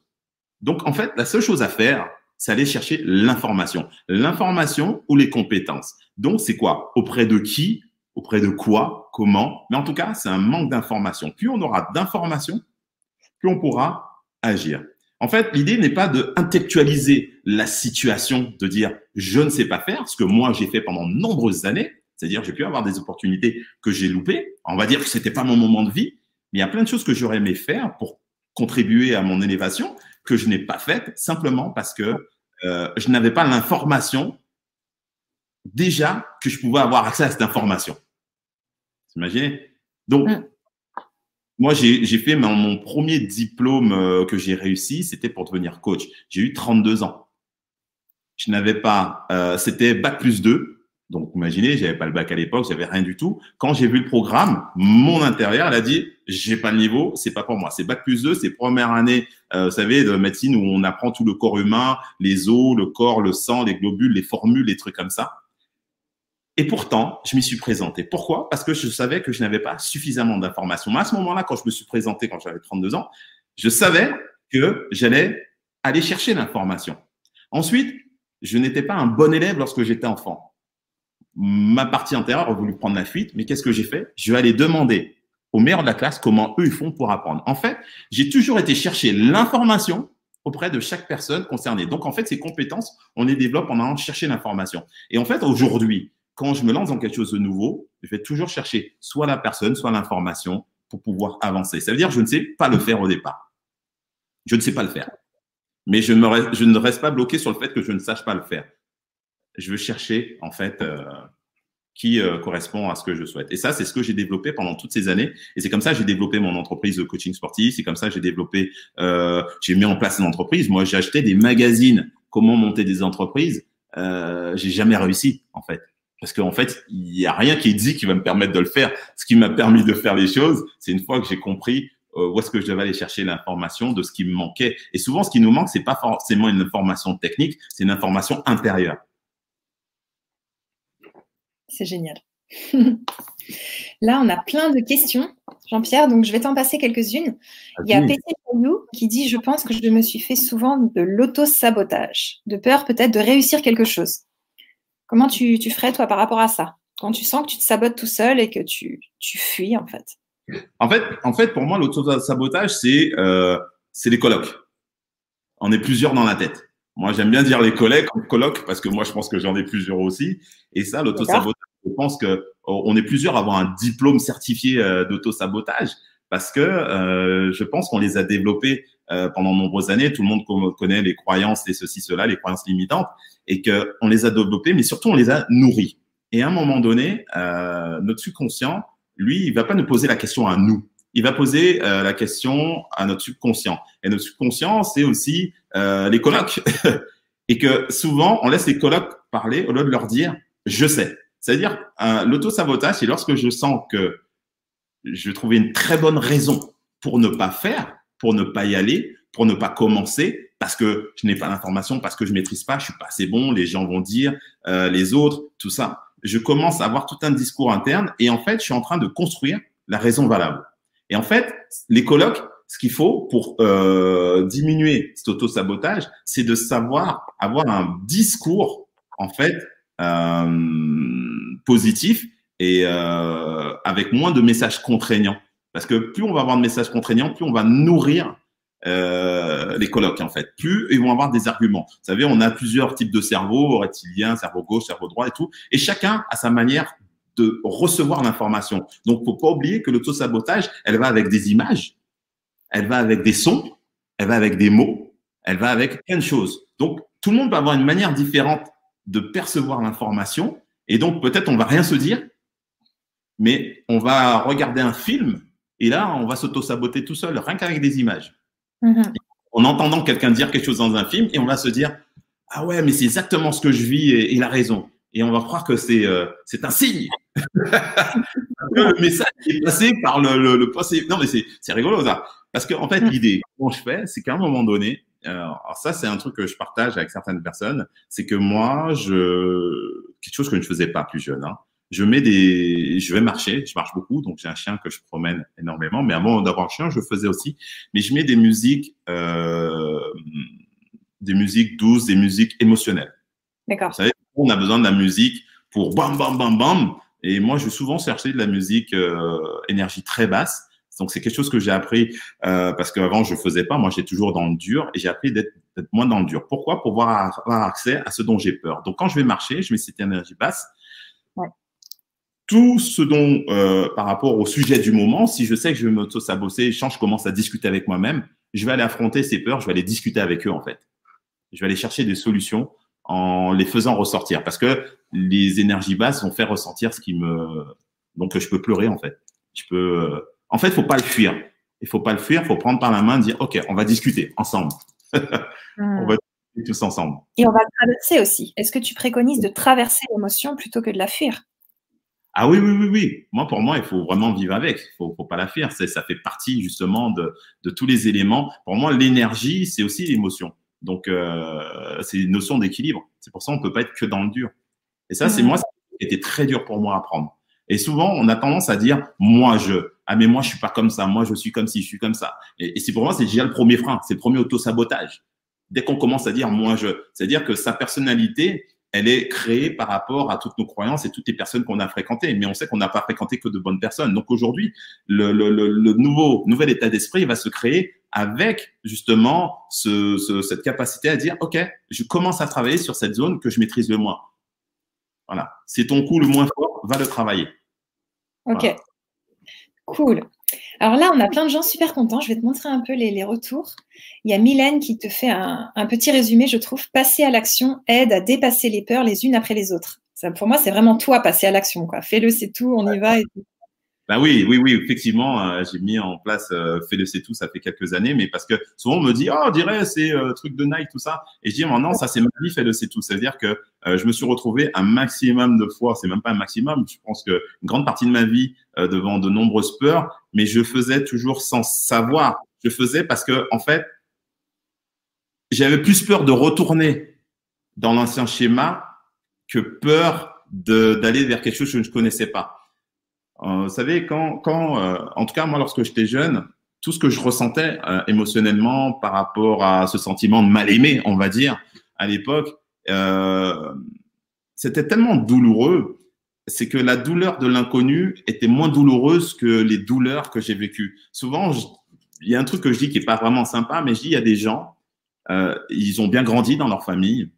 Donc, en fait, la seule chose à faire, c'est aller chercher l'information. L'information ou les compétences. Donc, c'est quoi? Auprès de qui? Auprès de quoi, comment, mais en tout cas, c'est un manque d'information. Plus on aura d'informations, plus on pourra agir. En fait, l'idée n'est pas de intellectualiser la situation, de dire je ne sais pas faire, ce que moi j'ai fait pendant nombreuses années, c'est-à-dire j'ai pu avoir des opportunités que j'ai loupées. On va dire que c'était pas mon moment de vie, mais il y a plein de choses que j'aurais aimé faire pour contribuer à mon élévation que je n'ai pas faites simplement parce que euh, je n'avais pas l'information déjà que je pouvais avoir accès à cette information. Vous imaginez? Donc, mm. moi, j'ai fait mon, premier diplôme euh, que j'ai réussi, c'était pour devenir coach. J'ai eu 32 ans. Je n'avais pas, euh, c'était bac plus 2. Donc, imaginez, j'avais pas le bac à l'époque, j'avais rien du tout. Quand j'ai vu le programme, mon intérieur, elle a dit, j'ai pas le niveau, c'est pas pour moi. C'est bac plus 2, c'est première année, euh, vous savez, de médecine où on apprend tout le corps humain, les os, le corps, le sang, les globules, les formules, les trucs comme ça. Et pourtant, je m'y suis présenté. Pourquoi? Parce que je savais que je n'avais pas suffisamment d'informations. À ce moment-là, quand je me suis présenté, quand j'avais 32 ans, je savais que j'allais aller chercher l'information. Ensuite, je n'étais pas un bon élève lorsque j'étais enfant. Ma partie antérieure a voulu prendre la fuite, mais qu'est-ce que j'ai fait? Je vais aller demander aux meilleurs de la classe comment eux ils font pour apprendre. En fait, j'ai toujours été chercher l'information auprès de chaque personne concernée. Donc, en fait, ces compétences, on les développe en allant chercher l'information. Et en fait, aujourd'hui, quand je me lance dans quelque chose de nouveau, je vais toujours chercher soit la personne, soit l'information pour pouvoir avancer. Ça veut dire que je ne sais pas le faire au départ. Je ne sais pas le faire. Mais je reste, je ne reste pas bloqué sur le fait que je ne sache pas le faire. Je veux chercher, en fait, euh, qui euh, correspond à ce que je souhaite. Et ça, c'est ce que j'ai développé pendant toutes ces années. Et c'est comme ça que j'ai développé mon entreprise de coaching sportif. C'est comme ça que j'ai développé, euh, j'ai mis en place une entreprise. Moi, j'ai acheté des magazines, comment monter des entreprises. Euh, j'ai jamais réussi, en fait. Parce qu'en fait, il n'y a rien qui est dit qui va me permettre de le faire. Ce qui m'a permis de faire les choses, c'est une fois que j'ai compris euh, où est-ce que je devais aller chercher l'information de ce qui me manquait. Et souvent, ce qui nous manque, c'est pas forcément une information technique, c'est une information intérieure. C'est génial. Là, on a plein de questions, Jean-Pierre, donc je vais t'en passer quelques-unes. Il y a PC qui dit Je pense que je me suis fait souvent de l'auto-sabotage, de peur peut-être de réussir quelque chose. Comment tu, ferais, toi, par rapport à ça? Quand tu sens que tu te sabotes tout seul et que tu, fuis, en fait? En fait, en fait pour moi, l'auto-sabotage, c'est euh, les colloques. On est plusieurs dans la tête. Moi, j'aime bien dire les collègues, colloques, parce que moi, je pense que j'en ai plusieurs aussi. Et ça, l'auto-sabotage, je pense que oh, on est plusieurs à avoir un diplôme certifié euh, d'auto-sabotage parce que euh, je pense qu'on les a développés euh, pendant de nombreuses années. Tout le monde connaît les croyances, les ceci, cela, les croyances limitantes, et que on les a développés, mais surtout on les a nourris. Et à un moment donné, euh, notre subconscient, lui, il va pas nous poser la question à nous. Il va poser euh, la question à notre subconscient. Et notre subconscient, c'est aussi euh, les colocs. et que souvent, on laisse les colocs parler au lieu de leur dire « je sais ». C'est-à-dire, euh, l'auto-sabotage, c'est lorsque je sens que je vais trouver une très bonne raison pour ne pas faire, pour ne pas y aller, pour ne pas commencer, parce que je n'ai pas l'information, parce que je maîtrise pas, je suis pas assez bon, les gens vont dire, euh, les autres, tout ça. Je commence à avoir tout un discours interne et en fait, je suis en train de construire la raison valable. Et en fait, les colloques, ce qu'il faut pour euh, diminuer cet auto-sabotage, c'est de savoir avoir un discours en fait euh, positif et euh, avec moins de messages contraignants. Parce que plus on va avoir de messages contraignants, plus on va nourrir euh, les colloques en fait. Plus ils vont avoir des arguments. Vous savez, on a plusieurs types de cerveaux, reptilien, cerveau gauche, cerveau droit et tout, et chacun a sa manière de recevoir l'information. Donc, faut pas oublier que l'auto-sabotage, elle va avec des images, elle va avec des sons, elle va avec des mots, elle va avec plein de choses. Donc, tout le monde va avoir une manière différente de percevoir l'information, et donc peut-être on va rien se dire, mais on va regarder un film et là, on va s'auto-saboter tout seul, rien qu'avec des images. Mm-hmm. En entendant quelqu'un dire quelque chose dans un film et on va se dire Ah ouais, mais c'est exactement ce que je vis et il a raison. Et on va croire que c'est euh, c'est un signe. le message est passé par le, le, passé. Non, mais c'est rigolo ça. Parce qu'en en fait, mm. l'idée, comment je fais, c'est qu'à un moment donné, euh, alors ça, c'est un truc que je partage avec certaines personnes, c'est que moi, je quelque chose que je ne faisais pas plus jeune. Hein je mets des, je vais marcher, je marche beaucoup, donc j'ai un chien que je promène énormément. Mais avant d'avoir un chien, je faisais aussi. Mais je mets des musiques, euh, des musiques douces, des musiques émotionnelles. D'accord. Vous savez, on a besoin de la musique pour bam bam bam bam. Et moi, je vais souvent chercher de la musique euh, énergie très basse. Donc, c'est quelque chose que j'ai appris euh, parce qu'avant, je faisais pas. Moi, j'étais toujours dans le dur et j'ai appris d'être moins dans le dur. Pourquoi? Pour avoir, avoir accès à ce dont j'ai peur. Donc, quand je vais marcher, je mets cette énergie basse. Ouais. Tout ce dont, euh, par rapport au sujet du moment, si je sais que je vais m'auto-sabosser, je commence à discuter avec moi-même, je vais aller affronter ces peurs, je vais aller discuter avec eux, en fait. Je vais aller chercher des solutions en les faisant ressortir parce que les énergies basses vont faire ressentir ce qui me donc je peux pleurer en fait je peux en fait faut pas le fuir il faut pas le fuir faut prendre par la main dire ok on va discuter ensemble on va discuter tous ensemble et on va traverser aussi est-ce que tu préconises de traverser l'émotion plutôt que de la fuir? Ah oui, oui, oui, oui. Moi, pour moi, il faut vraiment vivre avec. Il faut, faut pas la fuir. Ça fait partie justement de, de tous les éléments. Pour moi, l'énergie, c'est aussi l'émotion. Donc, euh, c'est une notion d'équilibre. C'est pour ça qu'on peut pas être que dans le dur. Et ça, c'est moi, ça a été très dur pour moi à apprendre. Et souvent, on a tendance à dire, moi, je, ah, mais moi, je suis pas comme ça. Moi, je suis comme si, je suis comme ça. Et, et c'est pour moi, c'est déjà le premier frein. C'est le premier auto-sabotage. Dès qu'on commence à dire, moi, je, c'est-à-dire que sa personnalité, elle est créée par rapport à toutes nos croyances et toutes les personnes qu'on a fréquentées. Mais on sait qu'on n'a pas fréquenté que de bonnes personnes. Donc aujourd'hui, le, le, le, nouveau nouvel état d'esprit va se créer avec justement ce, ce, cette capacité à dire, OK, je commence à travailler sur cette zone que je maîtrise le moins. Voilà. C'est ton coup le moins fort, va le travailler. OK. Cool. Alors là, on a plein de gens super contents. Je vais te montrer un peu les, les retours. Il y a Mylène qui te fait un, un petit résumé, je trouve. Passer à l'action aide à dépasser les peurs les unes après les autres. Ça, pour moi, c'est vraiment toi, passer à l'action. Fais-le, c'est tout, on y va. Et tout. Ben oui, oui, oui, effectivement, euh, j'ai mis en place euh, Fais-le, c'est tout, ça fait quelques années, mais parce que souvent on me dit, oh, on dirait c'est euh, truc de Nike, tout ça. Et je dis, non, ça c'est ma vie, Fais-le, c'est tout. C'est-à-dire que euh, je me suis retrouvé un maximum de fois, c'est même pas un maximum, je pense que une grande partie de ma vie euh, devant de nombreuses peurs, mais je faisais toujours sans savoir. Je faisais parce que, en fait, j'avais plus peur de retourner dans l'ancien schéma que peur d'aller vers quelque chose que je ne connaissais pas. Euh, vous savez, quand, quand euh, en tout cas, moi, lorsque j'étais jeune, tout ce que je ressentais euh, émotionnellement par rapport à ce sentiment de mal aimé, on va dire, à l'époque, c'était tellement douloureux, c'est que la douleur de l'inconnu était moins douloureuse que les douleurs que j'ai vécues. Souvent, il y a un truc que je dis qui est pas vraiment sympa, mais je dis il y a des gens, ils ont bien grandi dans leur famille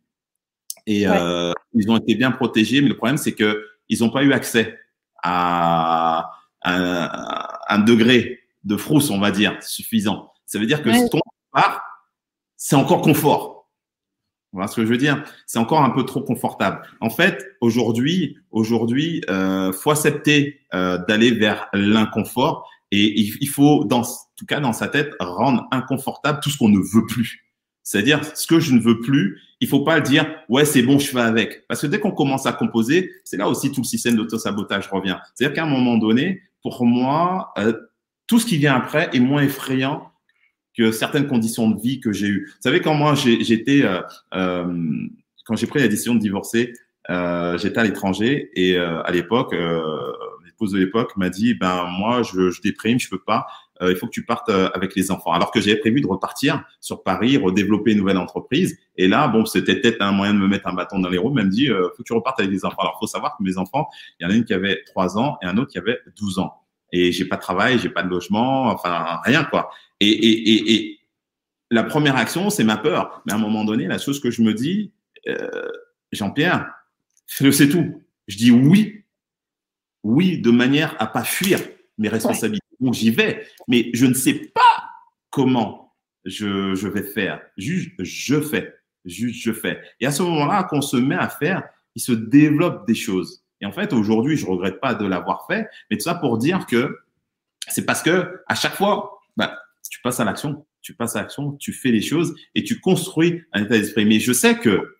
et ouais. ils ont été bien protégés, mais le problème c'est que ils n'ont pas eu accès à un, un, degré de frousse, on va dire, suffisant. Ça veut dire que ouais. ton part, c'est encore confort. Voilà ce que je veux dire? C'est encore un peu trop confortable. En fait, aujourd'hui, aujourd'hui, euh, faut accepter euh, d'aller vers l'inconfort et il, il, faut, dans en tout cas dans sa tête, rendre inconfortable tout ce qu'on ne veut plus. C'est-à-dire, ce que je ne veux plus, il faut pas dire, ouais, c'est bon, je fais avec. Parce que dès qu'on commence à composer, c'est là aussi tout le système d'auto-sabotage revient. C'est-à-dire qu'à un moment donné, pour moi, euh, tout ce qui vient après est moins effrayant que certaines conditions de vie que j'ai eues. Vous savez, quand moi, j'étais, euh, euh, quand j'ai pris la décision de divorcer, euh, j'étais à l'étranger et euh, à l'époque, l'épouse de l'époque m'a dit, ben moi, je, je déprime, je peux pas euh, il faut que tu partes euh, avec les enfants. Alors que j'avais prévu de repartir sur Paris, redévelopper une nouvelle entreprise. Et là, bon, c'était peut-être un moyen de me mettre un bâton dans les roues, mais elle me dit, euh, faut que tu repartes avec les enfants. Alors, faut savoir que mes enfants, il y en a une qui avait 3 ans et un autre qui avait 12 ans. Et j'ai pas de travail, j'ai pas de logement, enfin, rien, quoi. Et, et, et, et la première action, c'est ma peur. Mais à un moment donné, la chose que je me dis, euh, Jean-Pierre, c'est tout. Je dis oui, oui, de manière à pas fuir mes responsabilités. Donc j'y vais, mais je ne sais pas comment je, vais faire. Juste, je fais. Juste, je fais. Et à ce moment-là, qu'on se met à faire, il se développe des choses. Et en fait, aujourd'hui, je regrette pas de l'avoir fait, mais tout ça pour dire que c'est parce que à chaque fois, bah, tu passes à l'action, tu passes à l'action, tu fais les choses et tu construis un état d'esprit. Mais je sais que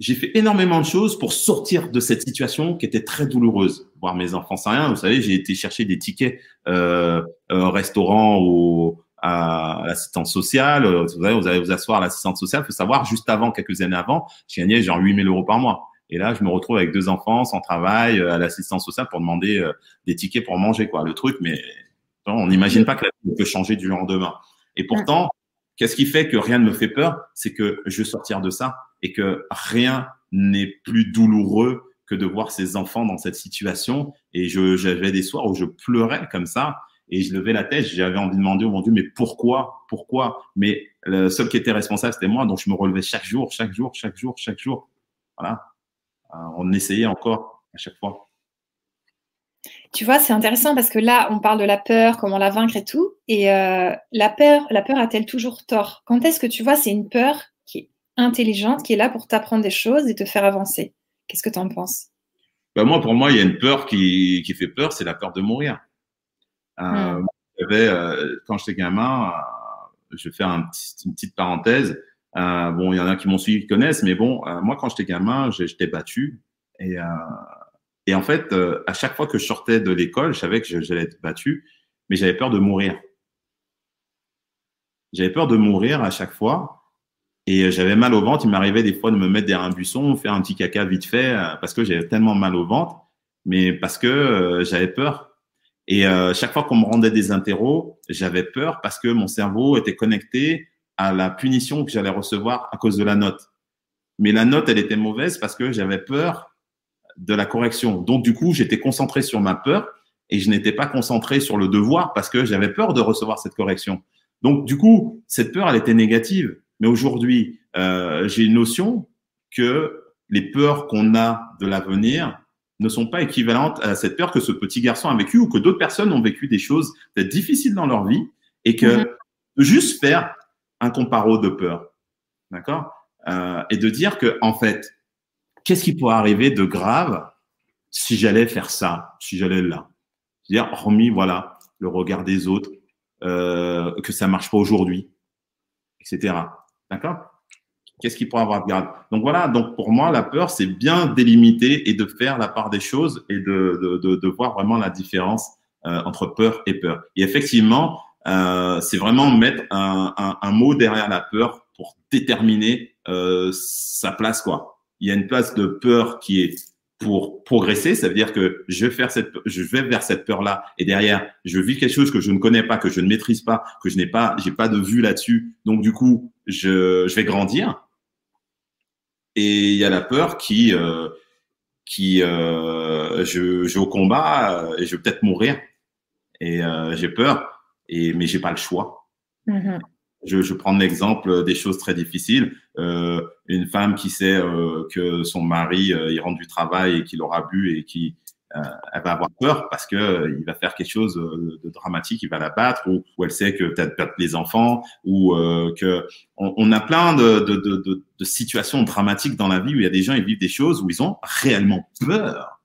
j'ai fait énormément de choses pour sortir de cette situation qui était très douloureuse. Voir mes enfants sans rien, vous savez, j'ai été chercher des tickets euh, au restaurant ou à l'assistance sociale. Vous allez, vous allez vous asseoir à l'assistance sociale. Il faut savoir, juste avant, quelques années avant, je gagnais genre 8000 euros par mois. Et là, je me retrouve avec deux enfants sans travail euh, à l'assistance sociale pour demander euh, des tickets pour manger, quoi. Le truc, mais on n'imagine pas que la vie peut changer du jour au lendemain. Et pourtant, qu'est-ce qui fait que rien ne me fait peur? C'est que je vais sortir de ça et que rien n'est plus douloureux que de voir ses enfants dans cette situation. Et j'avais des soirs où je pleurais comme ça et je levais la tête. J'avais envie de demander au mon Dieu, mais pourquoi, pourquoi? Mais le seul qui était responsable, c'était moi. Donc je me relevais chaque jour, chaque jour, chaque jour, chaque jour. Voilà. Euh, on essayait encore à chaque fois. Tu vois, c'est intéressant parce que là, on parle de la peur, comment la vaincre et tout. Et euh, la peur, la peur a-t-elle toujours tort? Quand est-ce que tu vois, c'est une peur intelligente, qui est là pour t'apprendre des choses et te faire avancer Qu'est-ce que tu en penses? Ben Moi, pour moi, il y a une peur qui, qui fait peur, c'est la peur de mourir. Euh, hmm. euh, quand j'étais gamin, je vais faire un une petite parenthèse. bon, il y en a qui m'ont suivi, qui connaissent, mais bon, moi, quand j'étais gamin, j'étais battu. Et et en fait, euh, à chaque fois que je sortais de l'école, je savais que j'allais être battu, mais j'avais peur de mourir. J'avais peur de mourir à chaque fois. Et euh, j'avais mal au ventre. Il m'arrivait des fois de me mettre derrière un buisson, faire un petit caca vite fait, euh, parce que j'avais tellement mal au ventre, mais parce que j'avais peur. Et chaque fois qu'on me rendait des interros, j'avais peur parce que mon cerveau était connecté à la punition que j'allais recevoir à cause de la note. Mais la note, elle était mauvaise parce que j'avais peur de la correction. Donc, du coup, j'étais concentré sur ma peur et je n'étais pas concentré sur le devoir parce que j'avais peur de recevoir cette correction. Donc, du coup, cette peur, elle était négative. Mais aujourd'hui, euh, j'ai une notion que les peurs qu'on a de l'avenir ne sont pas équivalentes à cette peur que ce petit garçon a vécu ou que d'autres personnes ont vécu des choses peut-être difficiles dans leur vie et que mhm. juste faire un comparo de peur, d'accord, euh, et de dire que en fait, qu'est-ce qui pourrait arriver de grave si j'allais faire ça, si j'allais là? C'est-à-dire, hormis, voilà, le regard des autres, euh, que ça marche pas aujourd'hui, etc. D'accord? Qu'est-ce qui pourrait avoir? De grave Donc voilà, donc pour moi, la peur, c'est bien délimiter et de faire la part des choses et de, de, de, voir vraiment la différence euh, entre peur et peur. Et effectivement, euh, c'est vraiment mettre un, un, un, mot derrière la peur pour déterminer euh, sa place, quoi. Il y a une place de peur qui est pour progresser, ça veut dire que je vais faire cette, je vais vers cette peur-là, et derrière, je vis quelque chose que je ne connais pas, que je ne maîtrise pas, que je n'ai pas, j'ai pas de vue là-dessus. Donc du coup, je, je vais grandir. Et il y a la peur qui, euh, qui, euh, je, je vais au combat euh, et je vais peut-être mourir. Et euh, j'ai peur, et mais j'ai pas le choix. Mm-hmm. Je, je prends l'exemple des choses très difficiles. Euh, une femme qui sait euh, que son mari euh, il rentre du travail et qu'il aura bu et qui euh, elle va avoir peur parce que euh, il va faire quelque chose de dramatique, il va la battre ou, elle sait que peut-être perdre les enfants ou que on, on, a plein de, de, de, de, situations dramatiques dans la vie où il y a des gens ils vivent des choses où ils ont réellement peur.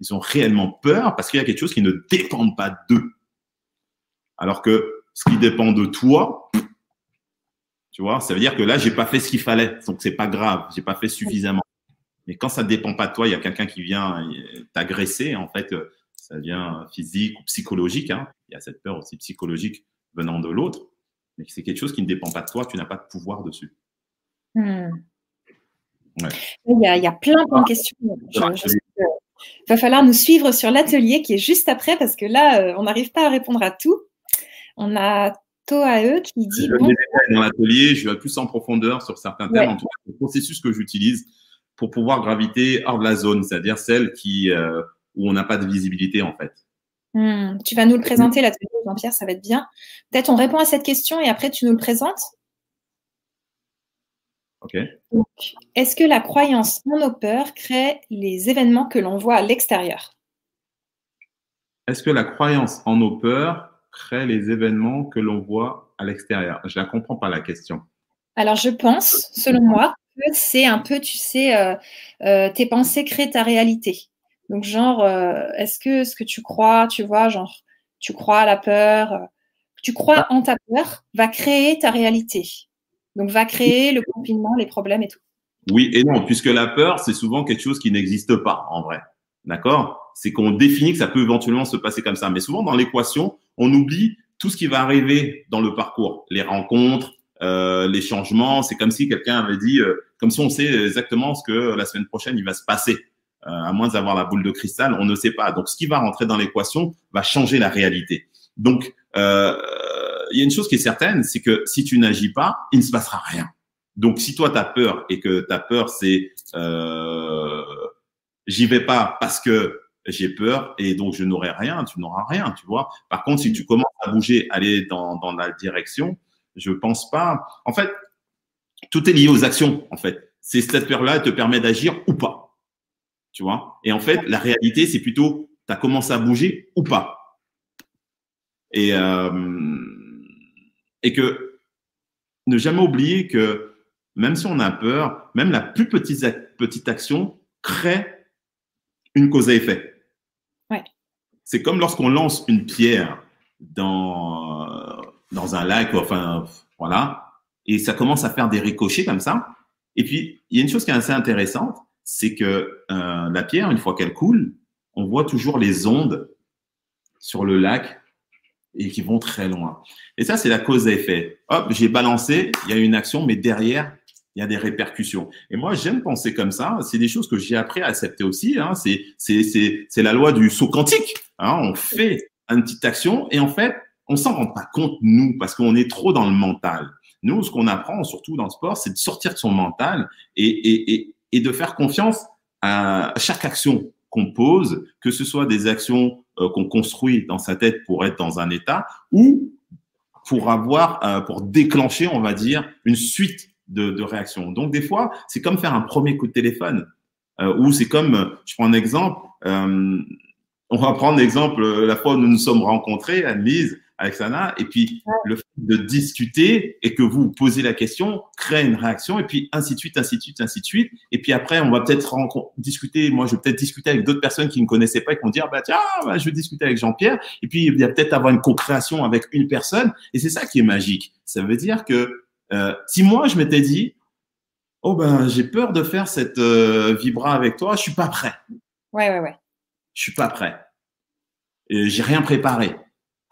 Ils ont réellement peur parce qu'il y a quelque chose qui ne dépend pas d'eux. Alors que ce qui dépend de toi, tu vois, ça veut dire que là, j'ai pas fait ce qu'il fallait, donc c'est pas grave, j'ai pas fait suffisamment. Mais quand ça ne dépend pas de toi, il y a quelqu'un qui vient t'agresser, en fait, euh, ça vient physique ou psychologique. Hein. Il y a cette peur aussi psychologique venant de l'autre, mais c'est quelque chose qui ne dépend pas de toi, tu n'as pas de pouvoir dessus. Hmm. Il, y a, il, y a, plein, de questions. il va falloir nous suivre sur l'atelier qui est juste après parce que là, euh, on n'arrive pas à répondre à tout. On a à eux qui dit. Je bon, dans l'atelier, je vais plus en profondeur sur certains thèmes, en tout cas, le processus que j'utilise pour pouvoir graviter hors de la zone, c'est-à-dire celle qui, euh, où on n'a pas de visibilité en fait. Hmm, tu vas nous le présenter l'atelier, Jean-Pierre, ça va être bien. Peut-être on répond à cette question et après tu nous le présentes. Ok. Est-ce que la croyance en nos peurs crée les événements que l'on voit à l'extérieur? Est-ce que la croyance en nos peurs crée les événements que l'on voit à l'extérieur Je ne la comprends pas la question. Alors, je pense, selon moi, que c'est un peu, tu sais, euh, euh, tes pensées créent ta réalité. Donc, genre, euh, est-ce que ce que tu crois, tu vois, genre, tu crois à la peur, tu crois en ta peur, va créer ta réalité. Donc, va créer le confinement, les problèmes et tout. Oui et non, puisque la peur, c'est souvent quelque chose qui n'existe pas en vrai. D'accord? C'est qu'on définit que ça peut éventuellement se passer comme ça. Mais souvent, dans l'équation, on oublie tout ce qui va arriver dans le parcours, les rencontres, euh, les changements. C'est comme si quelqu'un avait dit, euh, comme si on sait exactement ce que la semaine prochaine il va se passer. Euh, à moins d'avoir la boule de cristal, on ne sait pas. Donc, ce qui va rentrer dans l'équation va changer la réalité. Donc, euh, il y a une chose qui est certaine, c'est que si tu n'agis pas, il ne se passera rien. Donc, si toi, tu as peur et que ta peur, c'est j'y vais pas parce que j'ai peur et donc je n'aurai rien, tu n'auras rien, tu vois. Par contre, si tu commences à bouger, aller dans, dans la direction, je pense pas. En fait, tout est lié aux actions, en fait. C'est cette peur-là te permet d'agir ou pas. Tu vois Et en fait, la réalité, c'est plutôt, tu as commencé à bouger ou pas. Et, euh, et que ne jamais oublier que même si on a peur, même la plus petite, petite action crée une cause à effet. C'est comme lorsqu'on lance une pierre dans, dans un lac, enfin, voilà, et ça commence à faire des ricochets comme ça. Et puis, il y a une chose qui est assez intéressante, c'est que euh, la pierre, une fois qu'elle coule, on voit toujours les ondes sur le lac et qui vont très loin. Et ça, c'est la cause à effet. Hop, j'ai balancé, il y a une action, mais derrière, il y a des répercussions. Et moi, j'aime penser comme ça. C'est des choses que j'ai appris à accepter aussi. Hein. C'est, c'est, c'est, c'est la loi du saut quantique. Hein. On fait une petite action et en fait, on s'en rend pas compte, nous, parce qu'on est trop dans le mental. Nous, ce qu'on apprend, surtout dans le sport, c'est de sortir de son mental et, et, et, et de faire confiance à chaque action qu'on pose, que ce soit des actions euh, qu'on construit dans sa tête pour être dans un état ou pour avoir, euh, pour déclencher, on va dire, une suite de, de réactions. Donc, des fois, c'est comme faire un premier coup de téléphone. Euh, ou c'est comme, je prends un exemple, euh, on va prendre l'exemple, la fois où nous nous sommes rencontrés, Anne-Lise, avec Sana, et puis le fait de discuter et que vous posez la question crée une réaction, et puis ainsi de suite, ainsi de suite, ainsi de suite. Et puis après, on va peut-être discuter, moi je vais peut-être discuter avec d'autres personnes qui ne connaissaient pas et qui vont dire, bah tiens, bah, je vais discuter avec Jean-Pierre, et puis il y a peut-être avoir une co-création avec une personne, et c'est ça qui est magique. Ça veut dire que euh, si moi, je m'étais dit, oh ben, j'ai peur de faire cette euh, vibra avec toi, je suis pas prêt. Ouais, ouais, ouais. Je suis pas prêt. Et j'ai rien préparé.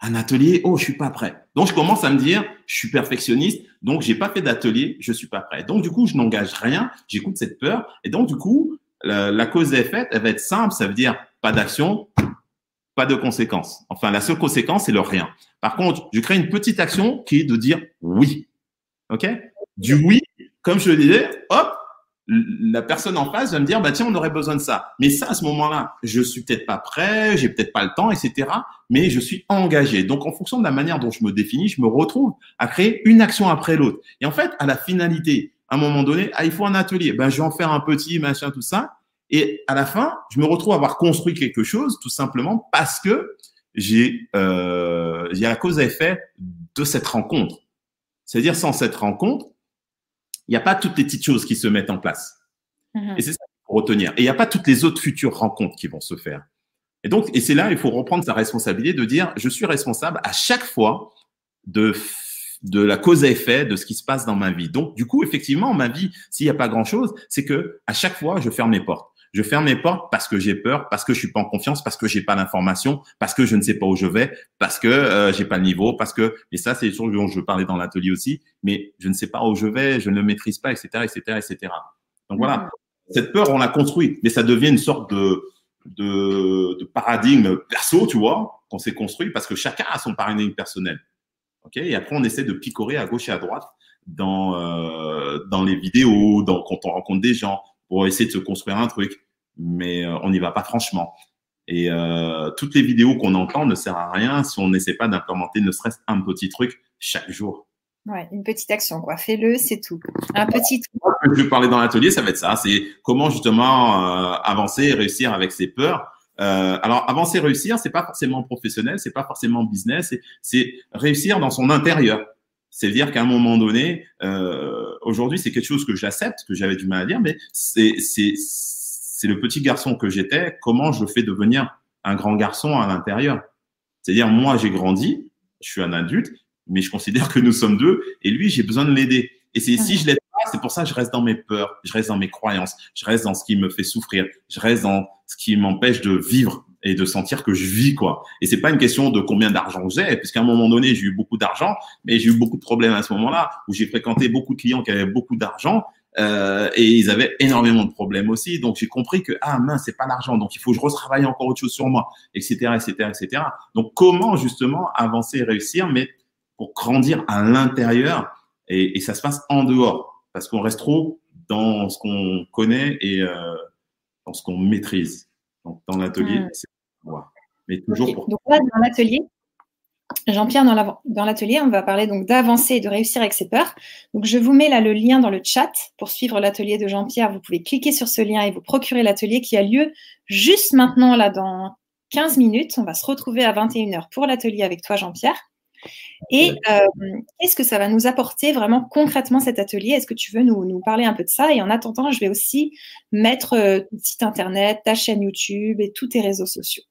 Un atelier, oh, je suis pas prêt. Donc, je commence à me dire, je suis perfectionniste, donc j'ai pas fait d'atelier, je suis pas prêt. Donc, du coup, je n'engage rien, j'écoute cette peur, et donc, du coup, la, la cause et effet, elle va être simple, ça veut dire pas d'action, pas de conséquences. Enfin, la seule conséquence, c'est le rien. Par contre, je crée une petite action qui est de dire oui. OK? Du oui, comme je le disais, hop, la personne en face va me dire, bah tiens, on aurait besoin de ça. Mais ça, à ce moment-là, je suis peut-être pas prêt, j'ai peut-être pas le temps, etc. Mais je suis engagé. Donc, en fonction de la manière dont je me définis, je me retrouve à créer une action après l'autre. Et en fait, à la finalité, à un moment donné, ah, il faut un atelier. Ben, je vais en faire un petit, machin, tout ça. Et à la fin, je me retrouve à avoir construit quelque chose, tout simplement parce que j'ai, euh, a la cause à effet de cette rencontre. C'est-à-dire, sans cette rencontre, il n'y a pas toutes les petites choses qui se mettent en place. Mm-hmm. Et c'est ça qu'il faut retenir. Et il n'y a pas toutes les autres futures rencontres qui vont se faire. Et donc, et c'est là, il faut reprendre sa responsabilité de dire, je suis responsable à chaque fois de, de la cause à effet de ce qui se passe dans ma vie. Donc, du coup, effectivement, ma vie, s'il n'y a pas grand chose, c'est que à chaque fois, je ferme mes portes. Je ferme mes portes parce que j'ai peur, parce que je suis pas en confiance, parce que j'ai pas l'information, parce que je ne sais pas où je vais, parce que euh, j'ai pas le niveau, parce que et ça c'est des choses dont je parlais dans l'atelier aussi, mais je ne sais pas où je vais, je ne le maîtrise pas, etc., etc., etc. Donc voilà, mmh. cette peur on l'a construite, mais ça devient une sorte de de, de paradigme perso, tu vois, qu'on s'est construit parce que chacun a son paradigme personnel. Ok, et après on essaie de picorer à gauche et à droite dans euh, dans les vidéos, dans quand on rencontre des gens pour essayer de se construire un truc mais euh, on n'y va pas franchement. Et euh, toutes les vidéos qu'on entend ne servent à rien si on n'essaie pas d'implémenter ne serait-ce un petit truc chaque jour. Ouais, une petite action, quoi. Fais-le, c'est tout. Un petit truc. Je vais parler dans l'atelier, ça va être ça. C'est comment justement euh, avancer et réussir avec ses peurs. Euh, alors, avancer, réussir, c'est pas forcément professionnel, c'est pas forcément business, c'est réussir dans son intérieur. C'est-à-dire qu'à un moment donné, euh, aujourd'hui, c'est quelque chose que j'accepte, que j'avais du mal à dire, mais c'est c'est le petit garçon que j'étais, comment je fais devenir un grand garçon à l'intérieur? C'est-à-dire, moi, j'ai grandi, je suis un adulte, mais je considère que nous sommes deux, et lui, j'ai besoin de l'aider. Et c'est si je l'aide pas, c'est pour ça que je reste dans mes peurs, je reste dans mes croyances, je reste dans ce qui me fait souffrir, je reste dans ce qui m'empêche de vivre et de sentir que je vis quoi. Et c'est pas une question de combien d'argent j'ai, puisqu'à un moment donné j'ai eu beaucoup d'argent, mais j'ai eu beaucoup de problèmes à ce moment-là où j'ai fréquenté beaucoup de clients qui avaient beaucoup d'argent euh, et ils avaient énormément de problèmes aussi. Donc j'ai compris que ah mince, c'est pas l'argent, donc il faut que je retravaille encore autre chose sur moi, etc., etc., etc. Donc comment justement avancer et réussir, mais pour grandir à l'intérieur et, et, ça se passe en dehors, parce qu'on reste trop dans ce qu'on connaît et euh, dans ce qu'on maîtrise. Donc, dans l'atelier, c'est Mais toujours pour... Donc là, dans l'atelier, Jean-Pierre, dans l'atelier, on va parler donc d'avancer et de réussir avec ses peurs. Donc, je vous mets là le lien dans le chat pour suivre l'atelier de Jean-Pierre. Vous pouvez cliquer sur ce lien et vous procurer l'atelier qui a lieu juste maintenant, là, dans 15 minutes. On va se retrouver à 21h pour l'atelier avec toi, Jean-Pierre. Et euh, qu'est-ce que ça va nous apporter vraiment concrètement cet atelier? Est-ce que tu veux nous, parler un peu de ça? Et en attendant, je vais aussi mettre euh, ton site internet, ta chaîne YouTube et tous tes réseaux sociaux.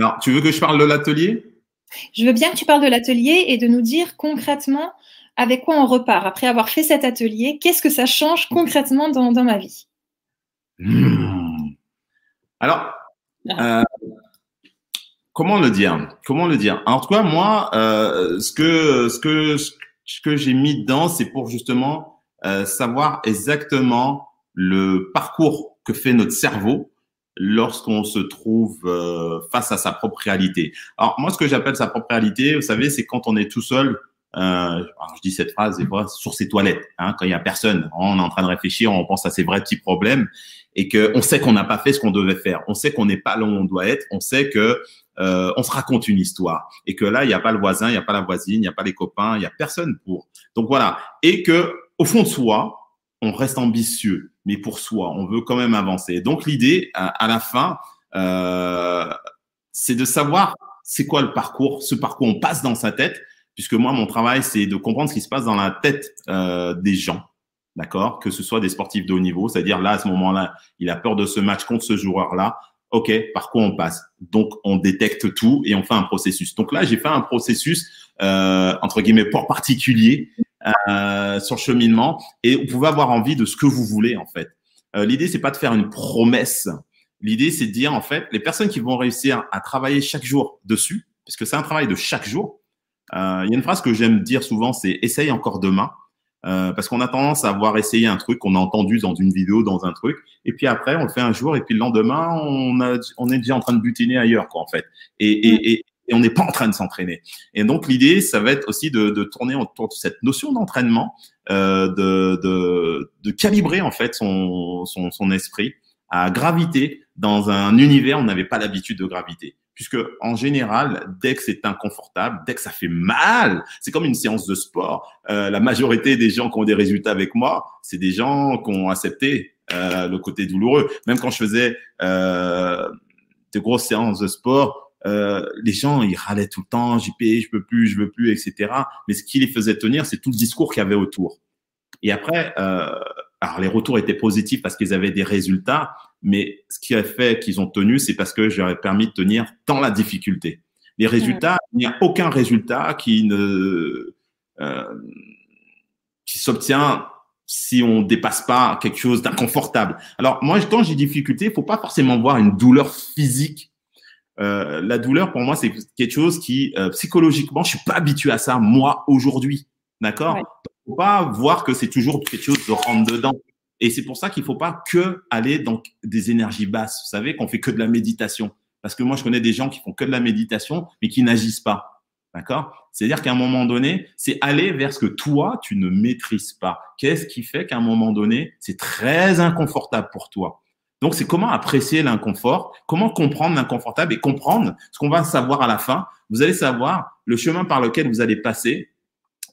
Alors, tu veux que je parle de l'atelier? Je veux bien que tu parles de l'atelier et de nous dire concrètement avec quoi on repart. Après avoir fait cet atelier, qu'est-ce que ça change concrètement dans, ma vie? Hmm. Alors, ah. euh, comment le dire? Comment le dire? En tout cas, moi, euh, ce que ce que ce que j'ai mis dedans, c'est pour justement euh, savoir exactement le parcours que fait notre cerveau lorsqu'on se trouve euh, face à sa propre réalité. Alors moi, ce que j'appelle sa propre réalité, vous savez, c'est quand on est tout seul. Euh, je dis cette phrase fois sur ses toilettes, hein, quand il y a personne, on est en train de réfléchir, on pense à ses vrais petits problèmes et que on sait qu'on n'a pas fait ce qu'on devait faire, on sait qu'on n'est pas là où on doit être, on sait que euh, on se raconte une histoire et que là il n'y a pas le voisin, il n'y a pas la voisine, il n'y a pas les copains, il n'y a personne pour. Donc voilà, et que au fond de soi, on reste ambitieux, mais pour soi, on veut quand même avancer. Donc l'idée, à, la fin, euh, c'est de savoir c'est quoi le parcours, ce parcours on passe dans sa tête, puisque moi mon travail c'est de comprendre ce qui se passe dans la tête euh, des gens, d'accord, que ce soit des sportifs de haut niveau, c'est-à-dire là à ce moment-là, il a peur de ce match contre ce joueur-là. Ok, par quoi on passe? Donc on détecte tout et on fait un processus. Donc là j'ai fait un processus euh, entre guillemets pour particulier euh, sur le cheminement et vous pouvez avoir envie de ce que vous voulez en fait. Euh, L'idée c'est pas de faire une promesse. L'idée c'est de dire en fait les personnes qui vont réussir à travailler chaque jour dessus, parce que c'est un travail de chaque jour. Euh, il y a une phrase que j'aime dire souvent, c'est essaye encore demain. Euh, parce qu'on a tendance à avoir essayé un truc qu'on a entendu dans une vidéo, dans un truc, et puis après on le fait un jour, et puis le lendemain on, a, on est déjà en train de butiner ailleurs, quoi, en fait. Et, et, et, et on n'est pas en train de s'entraîner. Et donc l'idée, ça va être aussi de, de, tourner autour de cette notion d'entraînement, euh, de, de, de, calibrer en fait son, son, son, esprit à graviter dans un univers où on n'avait pas l'habitude de graviter. Puisque en général, dès que c'est inconfortable, dès que ça fait mal, c'est comme une séance de sport. Euh, la majorité des gens qui ont des résultats avec moi, c'est des gens qui ont accepté euh, le côté douloureux. Même quand je faisais euh, de grosses séances de sport, euh, les gens, ils râlaient tout le temps, j'y paye, je peux plus, je veux plus, etc. Mais ce qui les faisait tenir, c'est tout le discours qu'il y avait autour. Et après, euh, alors les retours étaient positifs parce qu'ils avaient des résultats, mais ce qui a fait qu'ils ont tenu, c'est parce que j'aurais permis de tenir dans la difficulté. Les résultats, il n'y a aucun résultat qui ne euh, qui s'obtient si on dépasse pas quelque chose d'inconfortable. Alors moi, quand j'ai difficulté, il faut pas forcément voir une douleur physique euh, la douleur, pour moi, c'est quelque chose qui, euh, psychologiquement, je suis pas habitué à ça, moi, aujourd'hui. D'accord? Il faut pas voir que c'est toujours quelque chose de rentre dedans. Et c'est pour ça qu'il faut pas que aller dans des énergies basses. Vous savez qu'on fait que de la méditation. Parce que moi, je connais des gens qui font que de la méditation, mais qui n'agissent pas. D'accord? C'est-à-dire qu'à un moment donné, c'est aller vers ce que toi, tu ne maîtrises pas. Qu'est-ce qui fait qu'à un moment donné, c'est très inconfortable pour toi? Donc, c'est comment apprécier l'inconfort, comment comprendre l'inconfortable et comprendre ce qu'on va savoir à la fin. Vous allez savoir le chemin par lequel vous allez passer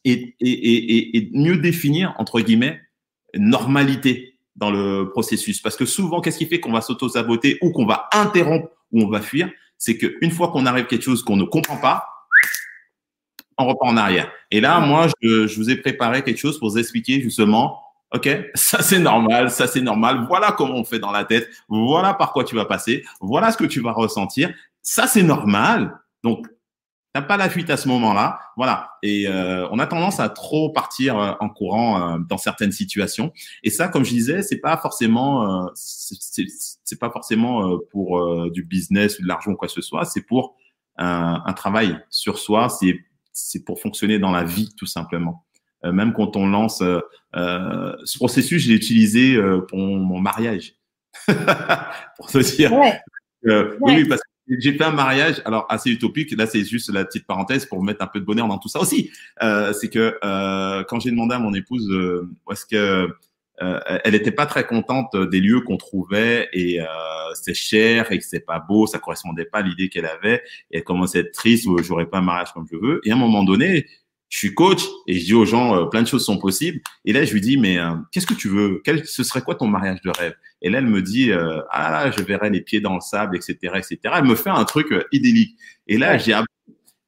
et, et, et, et mieux définir, entre guillemets, normalité dans le processus. Parce que souvent, qu'est-ce qui fait qu'on va s'auto-saboter ou qu'on va interrompre ou on va fuir? C'est qu'une fois qu'on arrive à quelque chose qu'on ne comprend pas, on repart en arrière. Et là, moi, je, je vous ai préparé quelque chose pour vous expliquer justement OK, ça c'est normal, ça c'est normal. Voilà comment on fait dans la tête. Voilà par quoi tu vas passer. Voilà ce que tu vas ressentir. Ça c'est normal. Donc t'as pas la fuite à ce moment-là. Voilà. Et euh, on a tendance à trop partir euh, en courant euh, dans certaines situations. Et ça, comme je disais, c'est pas forcément, c'est pas forcément pour du business ou de l'argent ou quoi que ce soit. C'est pour un travail sur soi. C'est c'est pour fonctionner dans la vie tout simplement. Euh, même quand on lance euh, euh, ce processus, je l'ai utilisé pour mon mariage. pour se dire. Oui, parce que j'ai fait un mariage, alors assez utopique. Là, c'est juste la petite parenthèse pour mettre un peu de bonheur dans tout ça aussi. c'est que quand j'ai demandé à mon épouse où est-ce que euh, elle n'était pas très contente des lieux qu'on trouvait et euh, c'est cher et que c'est pas beau, ça correspondait pas à l'idée qu'elle avait. Et elle commençait à être triste ou j'aurais pas un mariage comme je veux. Et à un moment donné, je suis coach et je dis aux gens euh, plein de choses sont possibles. Et là, je lui dis mais qu'est-ce que tu veux? Quel ce serait quoi ton mariage de rêve? Et là, elle me dit ah là, je verrais les pieds dans le sable, etc., etc. Elle me fait un truc idyllique. Et là, j'ai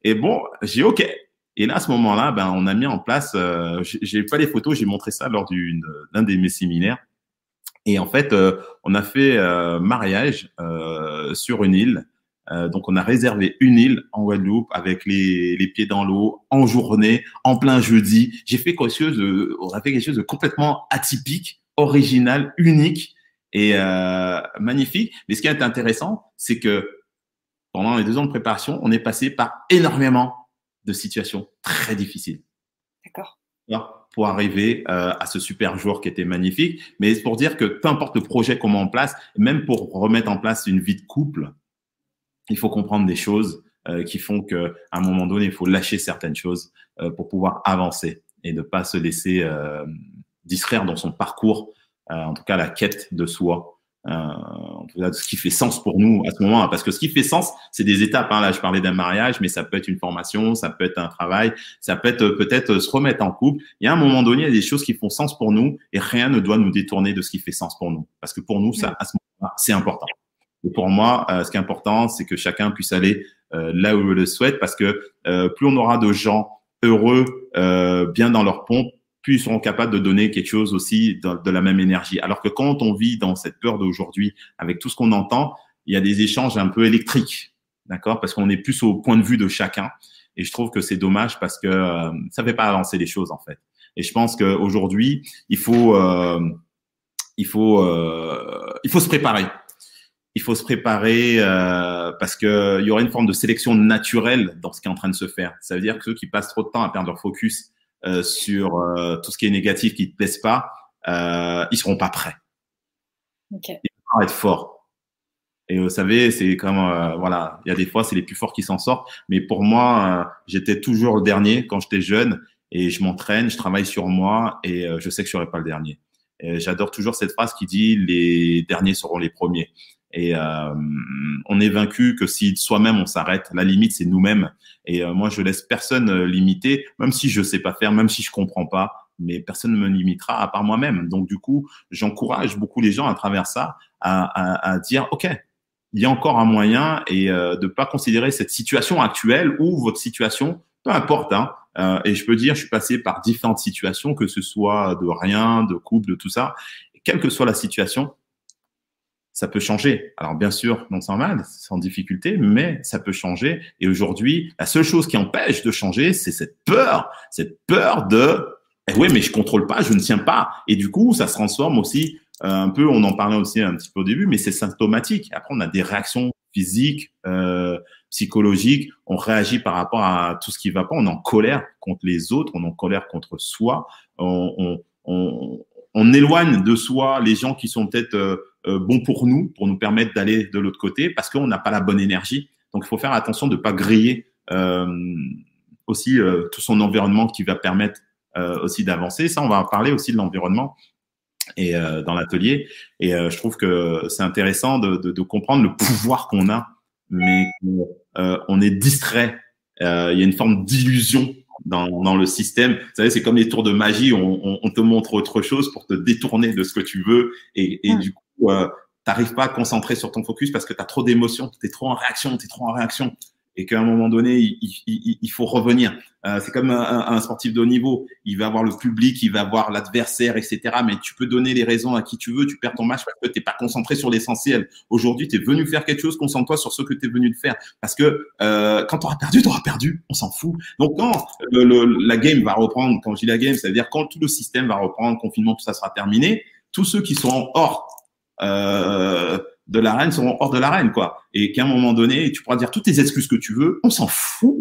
et bon, j'ai ok. Et là, à ce moment-là, ben, on a mis en place, euh, j'ai pas les photos, j'ai montré ça lors d'un de mes séminaires. Et en fait, euh, on a fait euh, mariage euh, sur une île. Euh, donc, on a réservé une île en Guadeloupe avec les, les pieds dans l'eau, en journée, en plein jeudi. J'ai fait quelque chose, de, on a fait quelque chose de complètement atypique, original, unique et magnifique. Mais ce qui est intéressant, c'est que pendant les deux ans de préparation, on est passé par énormément de situations très difficiles. D'accord. Pour arriver euh, à ce super jour qui était magnifique. Mais c'est pour dire que peu importe le projet qu'on met en place, même pour remettre en place une vie de couple, il faut comprendre des choses euh, qui font qu'à un moment donné, il faut lâcher certaines choses euh, pour pouvoir avancer et ne pas se laisser distraire dans son parcours, en tout cas la quête de soi euh, en tout cas, ce qui fait sens pour nous à ce moment-là. Parce que ce qui fait sens, c'est des étapes. Hein. Là, je parlais d'un mariage, mais ça peut être une formation, ça peut être un travail, ça peut être peut-être se remettre en couple. Il y a un moment donné, il y a des choses qui font sens pour nous et rien ne doit nous détourner de ce qui fait sens pour nous. Parce que pour nous, ça, à ce moment-là, c'est important. Pour moi, euh, ce qui est important, c'est que chacun puisse aller euh, là où il le souhaite, parce que euh, plus on aura de gens heureux, bien dans leur pompe, plus ils seront capables de donner quelque chose aussi de, la même énergie. Alors que quand on vit dans cette peur d'aujourd'hui, avec tout ce qu'on entend, il y a des échanges un peu électriques, d'accord? Parce qu'on est plus au point de vue de chacun. Et je trouve que c'est dommage parce que euh, ça fait pas avancer les choses en fait. Et je pense qu'aujourd'hui, il faut, euh, il faut, euh, il faut se préparer. Il faut se préparer euh, parce que il y aura une forme de sélection naturelle dans ce qui est en train de se faire. Ça veut dire que ceux qui passent trop de temps à perdre leur focus euh, sur euh, tout ce qui est négatif qui te plaise pas, euh, ils seront pas prêts. Okay. Ils vont être forts. Et vous savez, c'est comme euh, voilà, il y a des fois c'est les plus forts qui s'en sortent. Mais pour moi, j'étais toujours le dernier quand j'étais jeune et je m'entraîne, je travaille sur moi et je sais que je serai pas le dernier. J'adore toujours cette phrase qui dit les derniers seront les premiers. Et euh, on est vaincu que si soi-même on s'arrête, la limite c'est nous-mêmes. Et euh, moi je laisse personne euh, limiter, même si je sais pas faire, même si je comprends pas, mais personne ne me limitera à part moi-même. Donc du coup, j'encourage beaucoup les gens à travers ça à, à, à, dire ok, il y a encore un moyen et euh, de pas considérer cette situation actuelle ou votre situation, peu importe. Hein, euh, et je peux dire, je suis passé par différentes situations, que ce soit de rien, de couple, de tout ça. Quelle que soit la situation, ça peut changer. Alors bien sûr, non sans mal, sans difficulté, mais ça peut changer. Et aujourd'hui, la seule chose qui empêche de changer, c'est cette peur, cette peur de eh oui, mais je contrôle pas, je ne tiens pas. Et du coup, ça se transforme aussi euh, un peu. On en parlait aussi un petit peu au début, mais c'est symptomatique. Après, on a des réactions physiques, euh, psychologiques. On réagit par rapport à tout ce qui va pas. On est en colère contre les autres, on est en colère contre soi. On, on, on, on éloigne de soi les gens qui sont peut-être euh, euh, bons pour nous, pour nous permettre d'aller de l'autre côté, parce qu'on n'a pas la bonne énergie. Donc, il faut faire attention de ne pas griller euh, aussi tout son environnement qui va permettre aussi d'avancer. Ça, on va parler aussi de l'environnement et dans l'atelier. Et je trouve que c'est intéressant de, de, de, comprendre le pouvoir qu'on a, mais on est distrait. Il y a une forme d'illusion dans, dans, le système. Vous savez, c'est comme les tours de magie, on, on, on, te montre autre chose pour te détourner de ce que tu veux et, et du coup, euh, t'arrives pas à concentrer sur ton focus parce que tu as trop d'émotions, tu es trop en réaction, tu es trop en réaction et qu'à un moment donné, il, faut revenir. Euh, c'est comme un, sportif de haut niveau. Il va avoir le public, il va avoir l'adversaire, etc. Mais tu peux donner les raisons à qui tu veux. Tu perds ton match parce que tu pas concentré sur l'essentiel. Aujourd'hui, tu es venu faire quelque chose, concentre-toi sur ce que tu es venu de faire. Parce que euh, quand tu auras perdu, tu auras perdu. On s'en fout. Donc quand la game va reprendre, quand je dis la game, c'est-à-dire quand tout le système va reprendre, confinement, tout ça sera terminé, tous ceux qui sont hors euh, de l'arène seront hors de l'arène, quoi. Et qu'à un moment donné, tu pourras dire toutes tes excuses que tu veux, on s'en fout.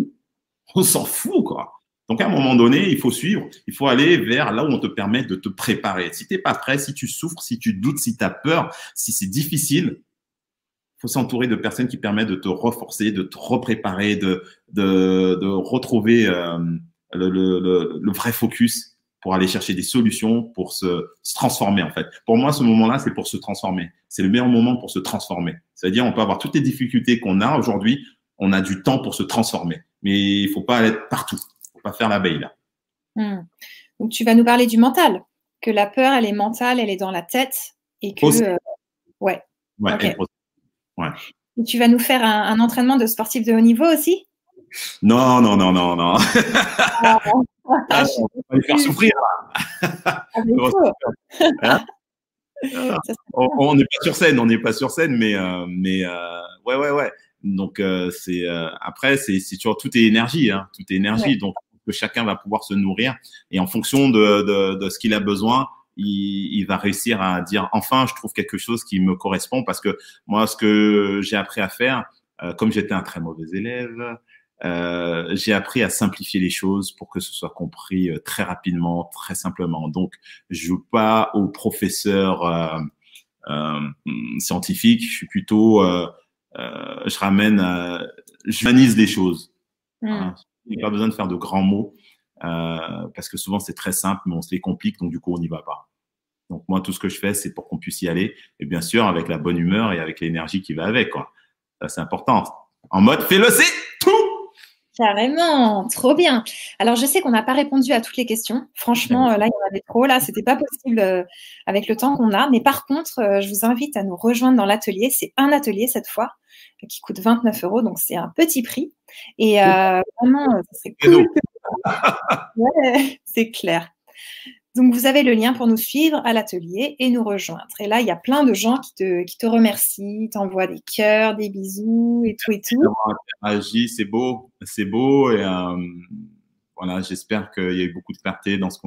On s'en fout, quoi. Donc, à un moment donné, il faut suivre, il faut aller vers là où on te permet de te préparer. Si t'es pas prêt, si tu souffres, si tu doutes, si tu as peur, si c'est difficile, faut s'entourer de personnes qui permettent de te reforcer, de te repréparer, de, de, de retrouver euh, le, le, le, le, vrai focus pour aller chercher des solutions, pour se, transformer en fait. Pour moi, ce moment-là, c'est pour se transformer. C'est le meilleur moment pour se transformer. C'est-à-dire, on peut avoir toutes les difficultés qu'on a aujourd'hui, on a du temps pour se transformer. Mais il faut pas être partout, il faut pas faire la veille là. Hmm. Donc tu vas nous parler du mental, que la peur, elle est mentale, elle est dans la tête et que euh, ouais. Ouais, ouais. Et tu vas nous faire un entraînement de sportif de haut niveau aussi? Non, non, non, non, non. Ah, ah, on va les faire souffrir. Ah, hein on n'est pas sur scène, on n'est pas sur scène, mais, euh, mais euh, ouais, ouais, ouais. Donc euh, c'est après c'est toujours tout est énergie, hein, tout est énergie. Donc que chacun va pouvoir se nourrir et en fonction de, de, de ce qu'il a besoin, il, il, va réussir à dire enfin je trouve quelque chose qui me correspond parce que moi ce que j'ai appris à faire, comme j'étais un très mauvais élève, euh, j'ai appris à simplifier les choses pour que ce soit compris euh, très rapidement, très simplement. Donc, je joue pas au professeur euh, euh, scientifique, je suis plutôt, euh, je ramène, je humanise les choses. Mmh. Il n'y a pas besoin de faire de grands mots parce que souvent c'est très simple, mais on se les complique, donc du coup on n'y va pas. Donc moi, tout ce que je fais, c'est pour qu'on puisse y aller, et bien sûr avec la bonne humeur et avec l'énergie qui va avec. Quoi. Ça, c'est important. En mode, fais-le, c'est tout Carrément, trop bien. Alors, je sais qu'on n'a pas répondu à toutes les questions. Franchement, euh, là, il y en avait trop. Là, c'était pas possible euh, avec le temps qu'on a. Mais par contre, euh, je vous invite à nous rejoindre dans l'atelier. C'est un atelier cette fois qui coûte 29 euros, donc c'est un petit prix. Et vraiment, c'est cool. ouais, c'est clair. Donc, vous avez le lien pour nous suivre à l'atelier et nous rejoindre. Et là, il y a plein de gens qui te, qui te remercient, t'envoient des cœurs, des bisous et tout et tout. C'est beau, c'est beau. Et euh, voilà, j'espère qu'il y a eu beaucoup de clarté dans ce,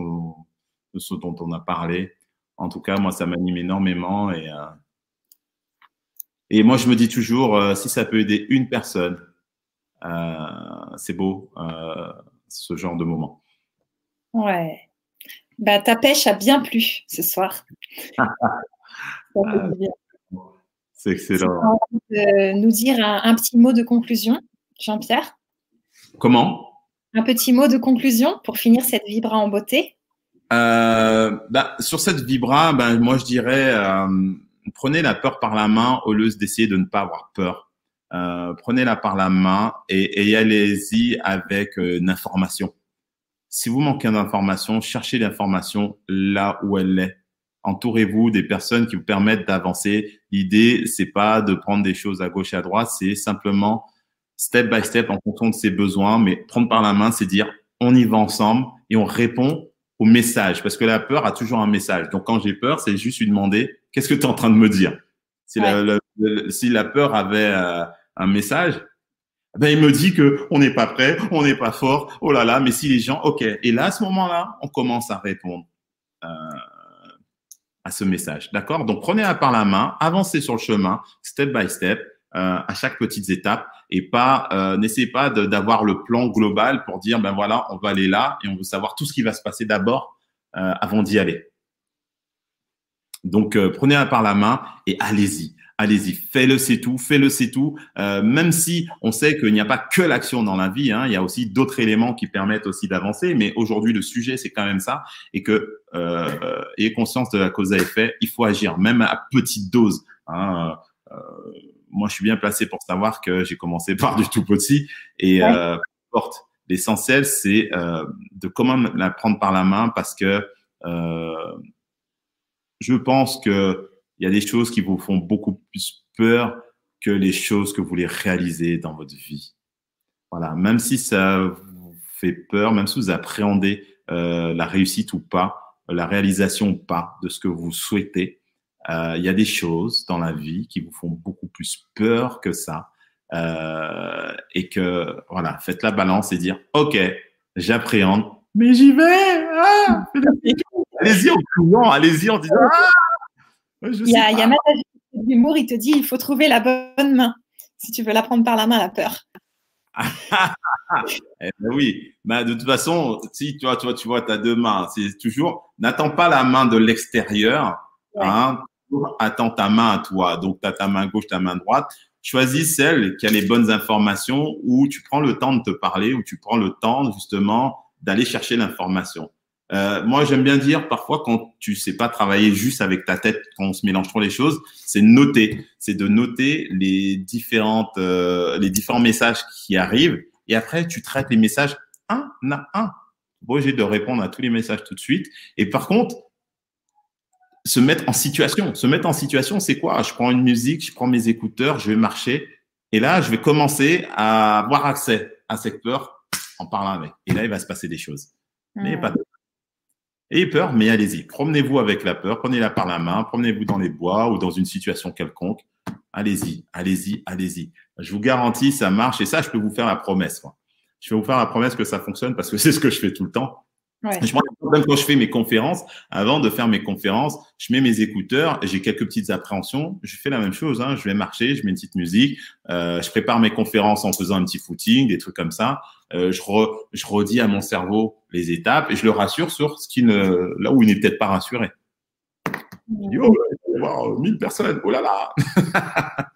ce, dont on a parlé. En tout cas, moi, ça m'anime énormément. Et, euh, et moi, je me dis toujours, euh, si ça peut aider une personne, c'est beau, ce genre de moment. Ouais. Bah, ta pêche a bien plu ce soir. C'est excellent. De nous dire un, petit mot de conclusion, Jean-Pierre? Comment? Un petit mot de conclusion pour finir cette vibra en beauté? Euh, bah, Sur cette vibra, ben, moi je dirais euh, prenez la peur par la main au lieu d'essayer de ne pas avoir peur. Euh, prenez-la par la main et, et allez-y avec une information si vous manquez d'informations, cherchez l'information là où elle est. Entourez-vous des personnes qui vous permettent d'avancer. L'idée, c'est pas de prendre des choses à gauche et à droite, c'est simplement step by step en fonction de ses besoins. Mais prendre par la main, c'est dire on y va ensemble et on répond au message. Parce que la peur a toujours un message. Donc quand j'ai peur, c'est juste lui demander qu'est-ce que tu es en train de me dire? Si, la, si la peur avait euh, un message, ben, il me dit que on n'est pas prêt, on n'est pas fort, oh là là, mais si les gens, ok. Et là, à ce moment-là, on commence à répondre euh, à ce message, d'accord? Donc, prenez-la par la main, avancez sur le chemin, step by step, euh, à chaque petite étape, et pas, euh, n'essayez pas d'avoir le plan global pour dire, ben voilà, on va aller là et on veut savoir tout ce qui va se passer d'abord avant d'y aller. Donc, prenez-la par la main et allez-y allez-y, fais-le, c'est tout, fais-le, c'est tout. Euh, même si on sait qu'il n'y a pas que l'action dans la vie, hein, il y a aussi d'autres éléments qui permettent aussi d'avancer. Mais aujourd'hui, le sujet, c'est quand même ça, et que euh, ayez conscience de la cause à effet, il faut agir, même à petite dose. Hein. Euh, moi, je suis bien placé pour savoir que j'ai commencé par du tout petit, et euh, L'essentiel, c'est euh, de comment la prendre par la main, parce que euh, je pense que il y a des choses qui vous font beaucoup plus peur que les choses que vous voulez réaliser dans votre vie. Voilà, même si ça vous fait peur, même si vous appréhendez euh, la réussite ou pas, la réalisation ou pas de ce que vous souhaitez, euh, il y a des choses dans la vie qui vous font beaucoup plus peur que ça. Euh, et que, voilà, faites la balance et dire, OK, j'appréhende, mais j'y vais. Ah, allez-y en criant, allez-y en disant, ah, il y a, il y a d'humour, il te dit il faut trouver la bonne main si tu veux la prendre par la main, la peur. eh ben oui, bah, de toute façon, si toi, toi, tu vois, tu as deux mains, c'est toujours, n'attends pas la main de l'extérieur, hein, attends ta main à toi. Donc, tu as ta main gauche, ta main droite. Choisis celle qui a les bonnes informations où tu prends le temps de te parler, où tu prends le temps justement d'aller chercher l'information. Euh, moi, j'aime bien dire parfois quand tu sais pas travailler juste avec ta tête, quand on se mélange trop les choses, c'est noter, c'est de noter les différentes, euh, les différents messages qui arrivent, et après tu traites les messages un à un. Bon, j'ai de répondre à tous les messages tout de suite. Et par contre, se mettre en situation. Se mettre en situation, c'est quoi? Je prends une musique, je prends mes écouteurs, je vais marcher, et là, je vais commencer à avoir accès à cette peur en parlant avec. Et là, il va se passer des choses. N'ayez pas peur. Ayez peur, mais allez-y. Promenez-vous avec la peur, prenez-la par la main, promenez-vous dans les bois ou dans une situation quelconque. Allez-y, allez-y, allez-y. Je vous garantis, ça marche. Et ça, je peux vous faire la promesse. Je vais vous faire la promesse que ça fonctionne parce que c'est ce que je fais tout le temps. Ouais. Je même quand je fais mes conférences, avant de faire mes conférences, je mets mes écouteurs, j'ai quelques petites appréhensions. Je fais la même chose. Hein. Je vais marcher, je mets une petite musique, euh, je prépare mes conférences en faisant un petit footing, des trucs comme ça. Euh, je, re, je redis à mon cerveau les étapes et je le rassure sur ce qui ne, là où il n'est peut-être pas rassuré. Yo, il va y avoir 1000 personnes. Oh là là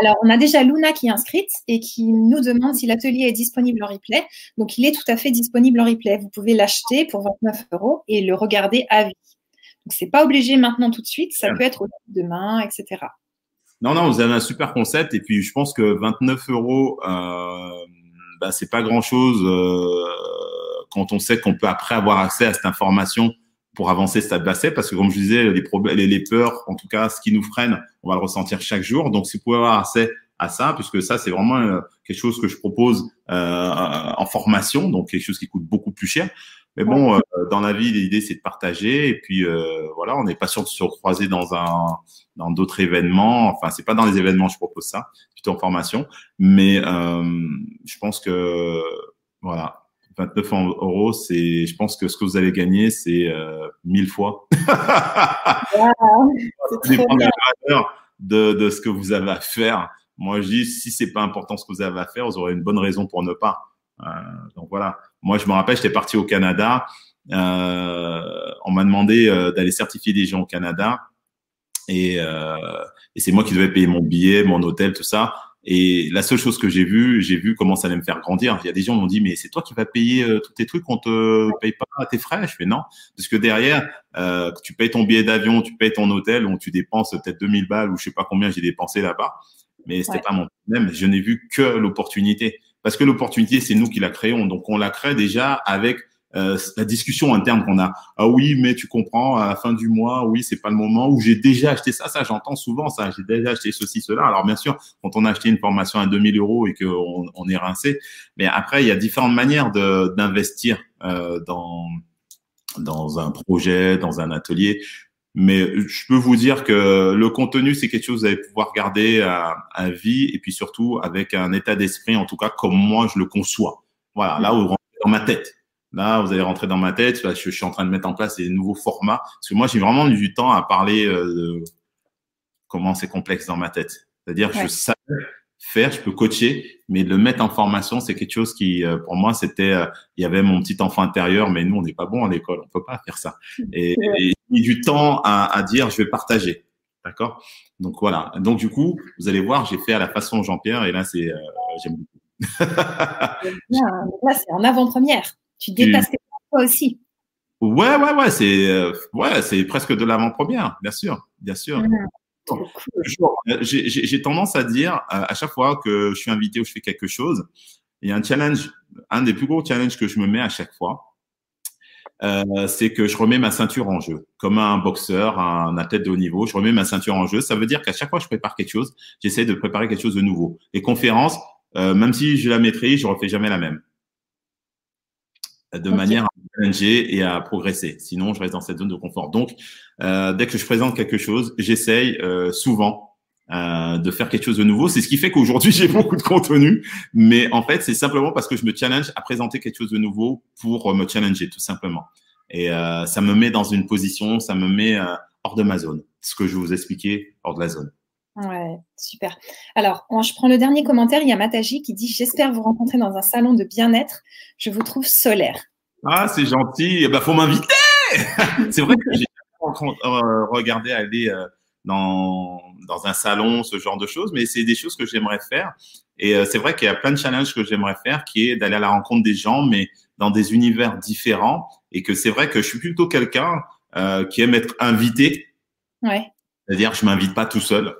Alors, on a déjà Luna qui est inscrite et qui nous demande si l'atelier est disponible en replay. Donc, il est tout à fait disponible en replay. Vous pouvez l'acheter pour 29 euros et le regarder à vie. Donc, c'est pas obligé maintenant tout de suite. Ça peut être demain, etc. Non, non, vous avez un super concept. Et puis, je pense que 29 euros, euh, bah, c'est pas grand chose euh, quand on sait qu'on peut après avoir accès à cette information pour avancer stade basset parce que comme je disais les problèmes les, peurs en tout cas ce qui nous freine on va le ressentir chaque jour. Donc si vous pouvez avoir accès à ça puisque ça c'est vraiment euh, quelque chose que je propose euh, en formation donc quelque chose qui coûte beaucoup plus cher. Mais bon euh, dans la vie l'idée c'est de partager et puis euh, voilà on n'est pas sûr de se croiser dans un dans d'autres événements. Enfin c'est pas dans les événements je propose ça plutôt en formation. Mais je pense que voilà 29 euros, c'est, je pense que ce que vous allez gagner, c'est euh, 1000 fois. Ça dépend de la valeur de, de, ce que vous avez à faire. Moi, je dis, si c'est pas important ce que vous avez à faire, vous aurez une bonne raison pour ne pas. Euh, donc voilà. Moi, je me rappelle, j'étais parti au Canada. Euh, on m'a demandé euh, d'aller certifier des gens au Canada. Et, euh, et c'est moi qui devais payer mon billet, mon hôtel, tout ça. Et la seule chose que j'ai vue, j'ai vu comment ça allait me faire grandir. Il y a des gens qui m'ont dit, mais c'est toi qui vas payer euh, tous tes trucs, on te paye pas à tes frais. Je fais non, parce que derrière, euh, tu payes ton billet d'avion, tu payes ton hôtel, ou tu dépenses peut-être 2000 balles ou je sais pas combien j'ai dépensé là-bas. Mais c'était pas mon problème. Je n'ai vu que l'opportunité, parce que l'opportunité, c'est nous qui la créons. Donc on la crée déjà avec euh, la discussion interne qu'on a. Ah oui, mais tu comprends, à la fin du mois, oui, c'est pas le moment où j'ai déjà acheté ça. Ça, j'entends souvent ça. J'ai déjà acheté ceci, cela. Alors bien sûr, quand on a acheté une formation à 2000 euros et qu'on on est rincé, mais après, il y a différentes manières d'investir euh, dans dans un projet, dans un atelier. Mais je peux vous dire que le contenu, c'est quelque chose que vous allez pouvoir garder à, à vie et puis surtout avec un état d'esprit, en tout cas comme moi je le conçois. Voilà, là où dans ma tête. Là, vous allez rentrer dans ma tête. je, suis en train de mettre en place des nouveaux formats. Parce que moi, j'ai vraiment eu du temps à parler euh, de comment c'est complexe dans ma tête. C'est-à-dire que je sais faire, je peux coacher, mais le mettre en formation, c'est quelque chose qui, euh, pour moi, c'était, euh, il y avait mon petit enfant intérieur, mais nous, on n'est pas bon à l'école, on peut pas faire ça. Et, et j'ai du temps à, à, dire, je vais partager, d'accord? Donc voilà. Donc du coup, vous allez voir, j'ai fait à la façon Jean-Pierre, et là, c'est, j'aime beaucoup. là, c'est en avant-première. Tu dépasses tes toi aussi. Ouais, ouais, ouais, c'est euh, ouais, c'est presque de l'avant-première, bien sûr, bien sûr. Euh, j'ai tendance à dire à chaque fois que je suis invité ou je fais quelque chose, il y a un challenge, un des plus gros challenges que je me mets à chaque fois, euh, c'est que je remets ma ceinture en jeu. Comme un boxeur, un athlète de haut niveau, je remets ma ceinture en jeu. Ça veut dire qu'à chaque fois que je prépare quelque chose, j'essaie de préparer quelque chose de nouveau. Les conférences, même si je la maîtrise, je refais jamais la même de manière à challenger et à progresser. Sinon, je reste dans cette zone de confort. Donc, euh, dès que je présente quelque chose, j'essaye euh, souvent euh, de faire quelque chose de nouveau. C'est ce qui fait qu'aujourd'hui, j'ai beaucoup de contenu. Mais en fait, c'est simplement parce que je me challenge à présenter quelque chose de nouveau pour me challenger, tout simplement. Et ça me met dans une position, ça me met hors de ma zone. Ce que je vous expliquais, hors de la zone. Ouais, super. Alors, je prends le dernier commentaire. Il y a Mataji qui dit J'espère vous rencontrer dans un salon de bien-être. Je vous trouve solaire. Ah, c'est gentil. Il bah, faut m'inviter. c'est vrai que j'ai euh, regardé aller euh, dans, dans un salon, ce genre de choses, mais c'est des choses que j'aimerais faire. Et euh, c'est vrai qu'il y a plein de challenges que j'aimerais faire, qui est d'aller à la rencontre des gens, mais dans des univers différents et que c'est vrai que je suis plutôt quelqu'un euh, qui aime être invité. Ouais. C'est-à-dire, je m'invite pas tout seul.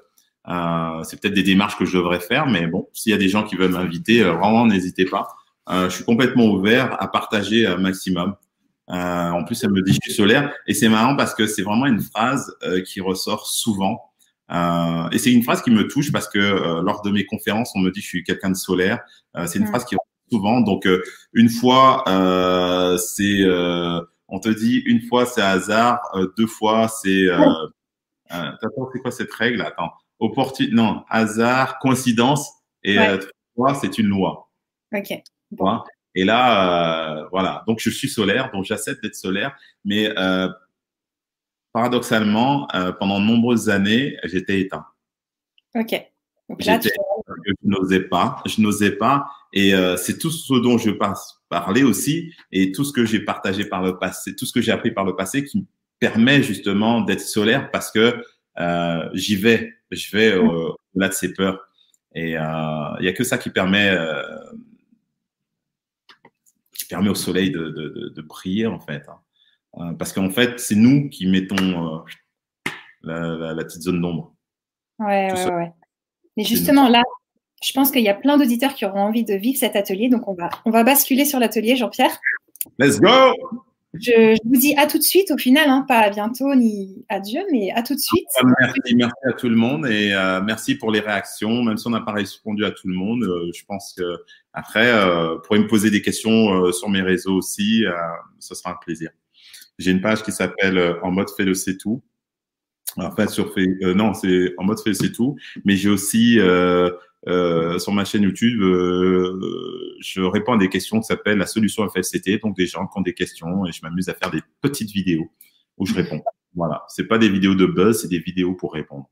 Euh, c'est peut-être des démarches que je devrais faire, mais bon, s'il y a des gens qui veulent m'inviter, euh, vraiment, n'hésitez pas. Euh, je suis complètement ouvert à partager un maximum. Euh, en plus, elle me dit je suis solaire et c'est marrant parce que c'est vraiment une phrase qui ressort souvent. Euh, et c'est une phrase qui me touche parce que euh, lors de mes conférences, on me dit que je suis quelqu'un de solaire. Euh, c'est une phrase qui ressort souvent. Donc, une fois, c'est, on te dit, une fois c'est hasard, deux fois c'est, attends, c'est quoi cette règle? Attends, opportunité, non, hasard, coïncidence, et trois fois c'est une loi. Ok. Et là, voilà. Donc, je suis solaire, donc j'accepte d'être solaire, mais paradoxalement, euh, pendant de nombreuses années, j'étais éteint. Ok. Donc là, tu... Je n'osais pas, je n'osais pas. Et euh, c'est tout ce dont je passe parler aussi, et tout ce que j'ai partagé par le passé, tout ce que j'ai appris par le passé, qui me permet justement d'être solaire parce que euh, j'y vais, je vais au-delà de ces peurs. Et il euh, n'y a que ça qui permet, euh, qui permet au soleil de, de, de, de briller en fait. Hein. Euh, parce qu'en fait, c'est nous qui mettons la, petite zone d'ombre. Ouais, ouais, ouais. Mais justement, là, je pense qu'il y a plein d'auditeurs qui auront envie de vivre cet atelier. Donc, on va, on va basculer sur l'atelier, Jean-Pierre. Let's go! Je, vous dis à tout de suite au final, hein, pas à bientôt ni adieu, mais à tout de suite. Ah, merci, à tout le monde et euh, merci pour les réactions. Même si on n'a pas répondu à tout le monde, je pense que après, euh, pourrez me poser des questions sur mes réseaux aussi, ce sera un plaisir. J'ai une page qui s'appelle euh, En mode fait le c'est tout. Enfin, sur fait, euh, non, c'est en mode fait le c'est tout. Mais j'ai aussi euh, euh, sur ma chaîne YouTube, euh, je réponds à des questions qui s'appellent la solution FLCT. Donc des gens qui ont des questions et je m'amuse à faire des petites vidéos où je réponds. Voilà, c'est pas des vidéos de buzz, c'est des vidéos pour répondre.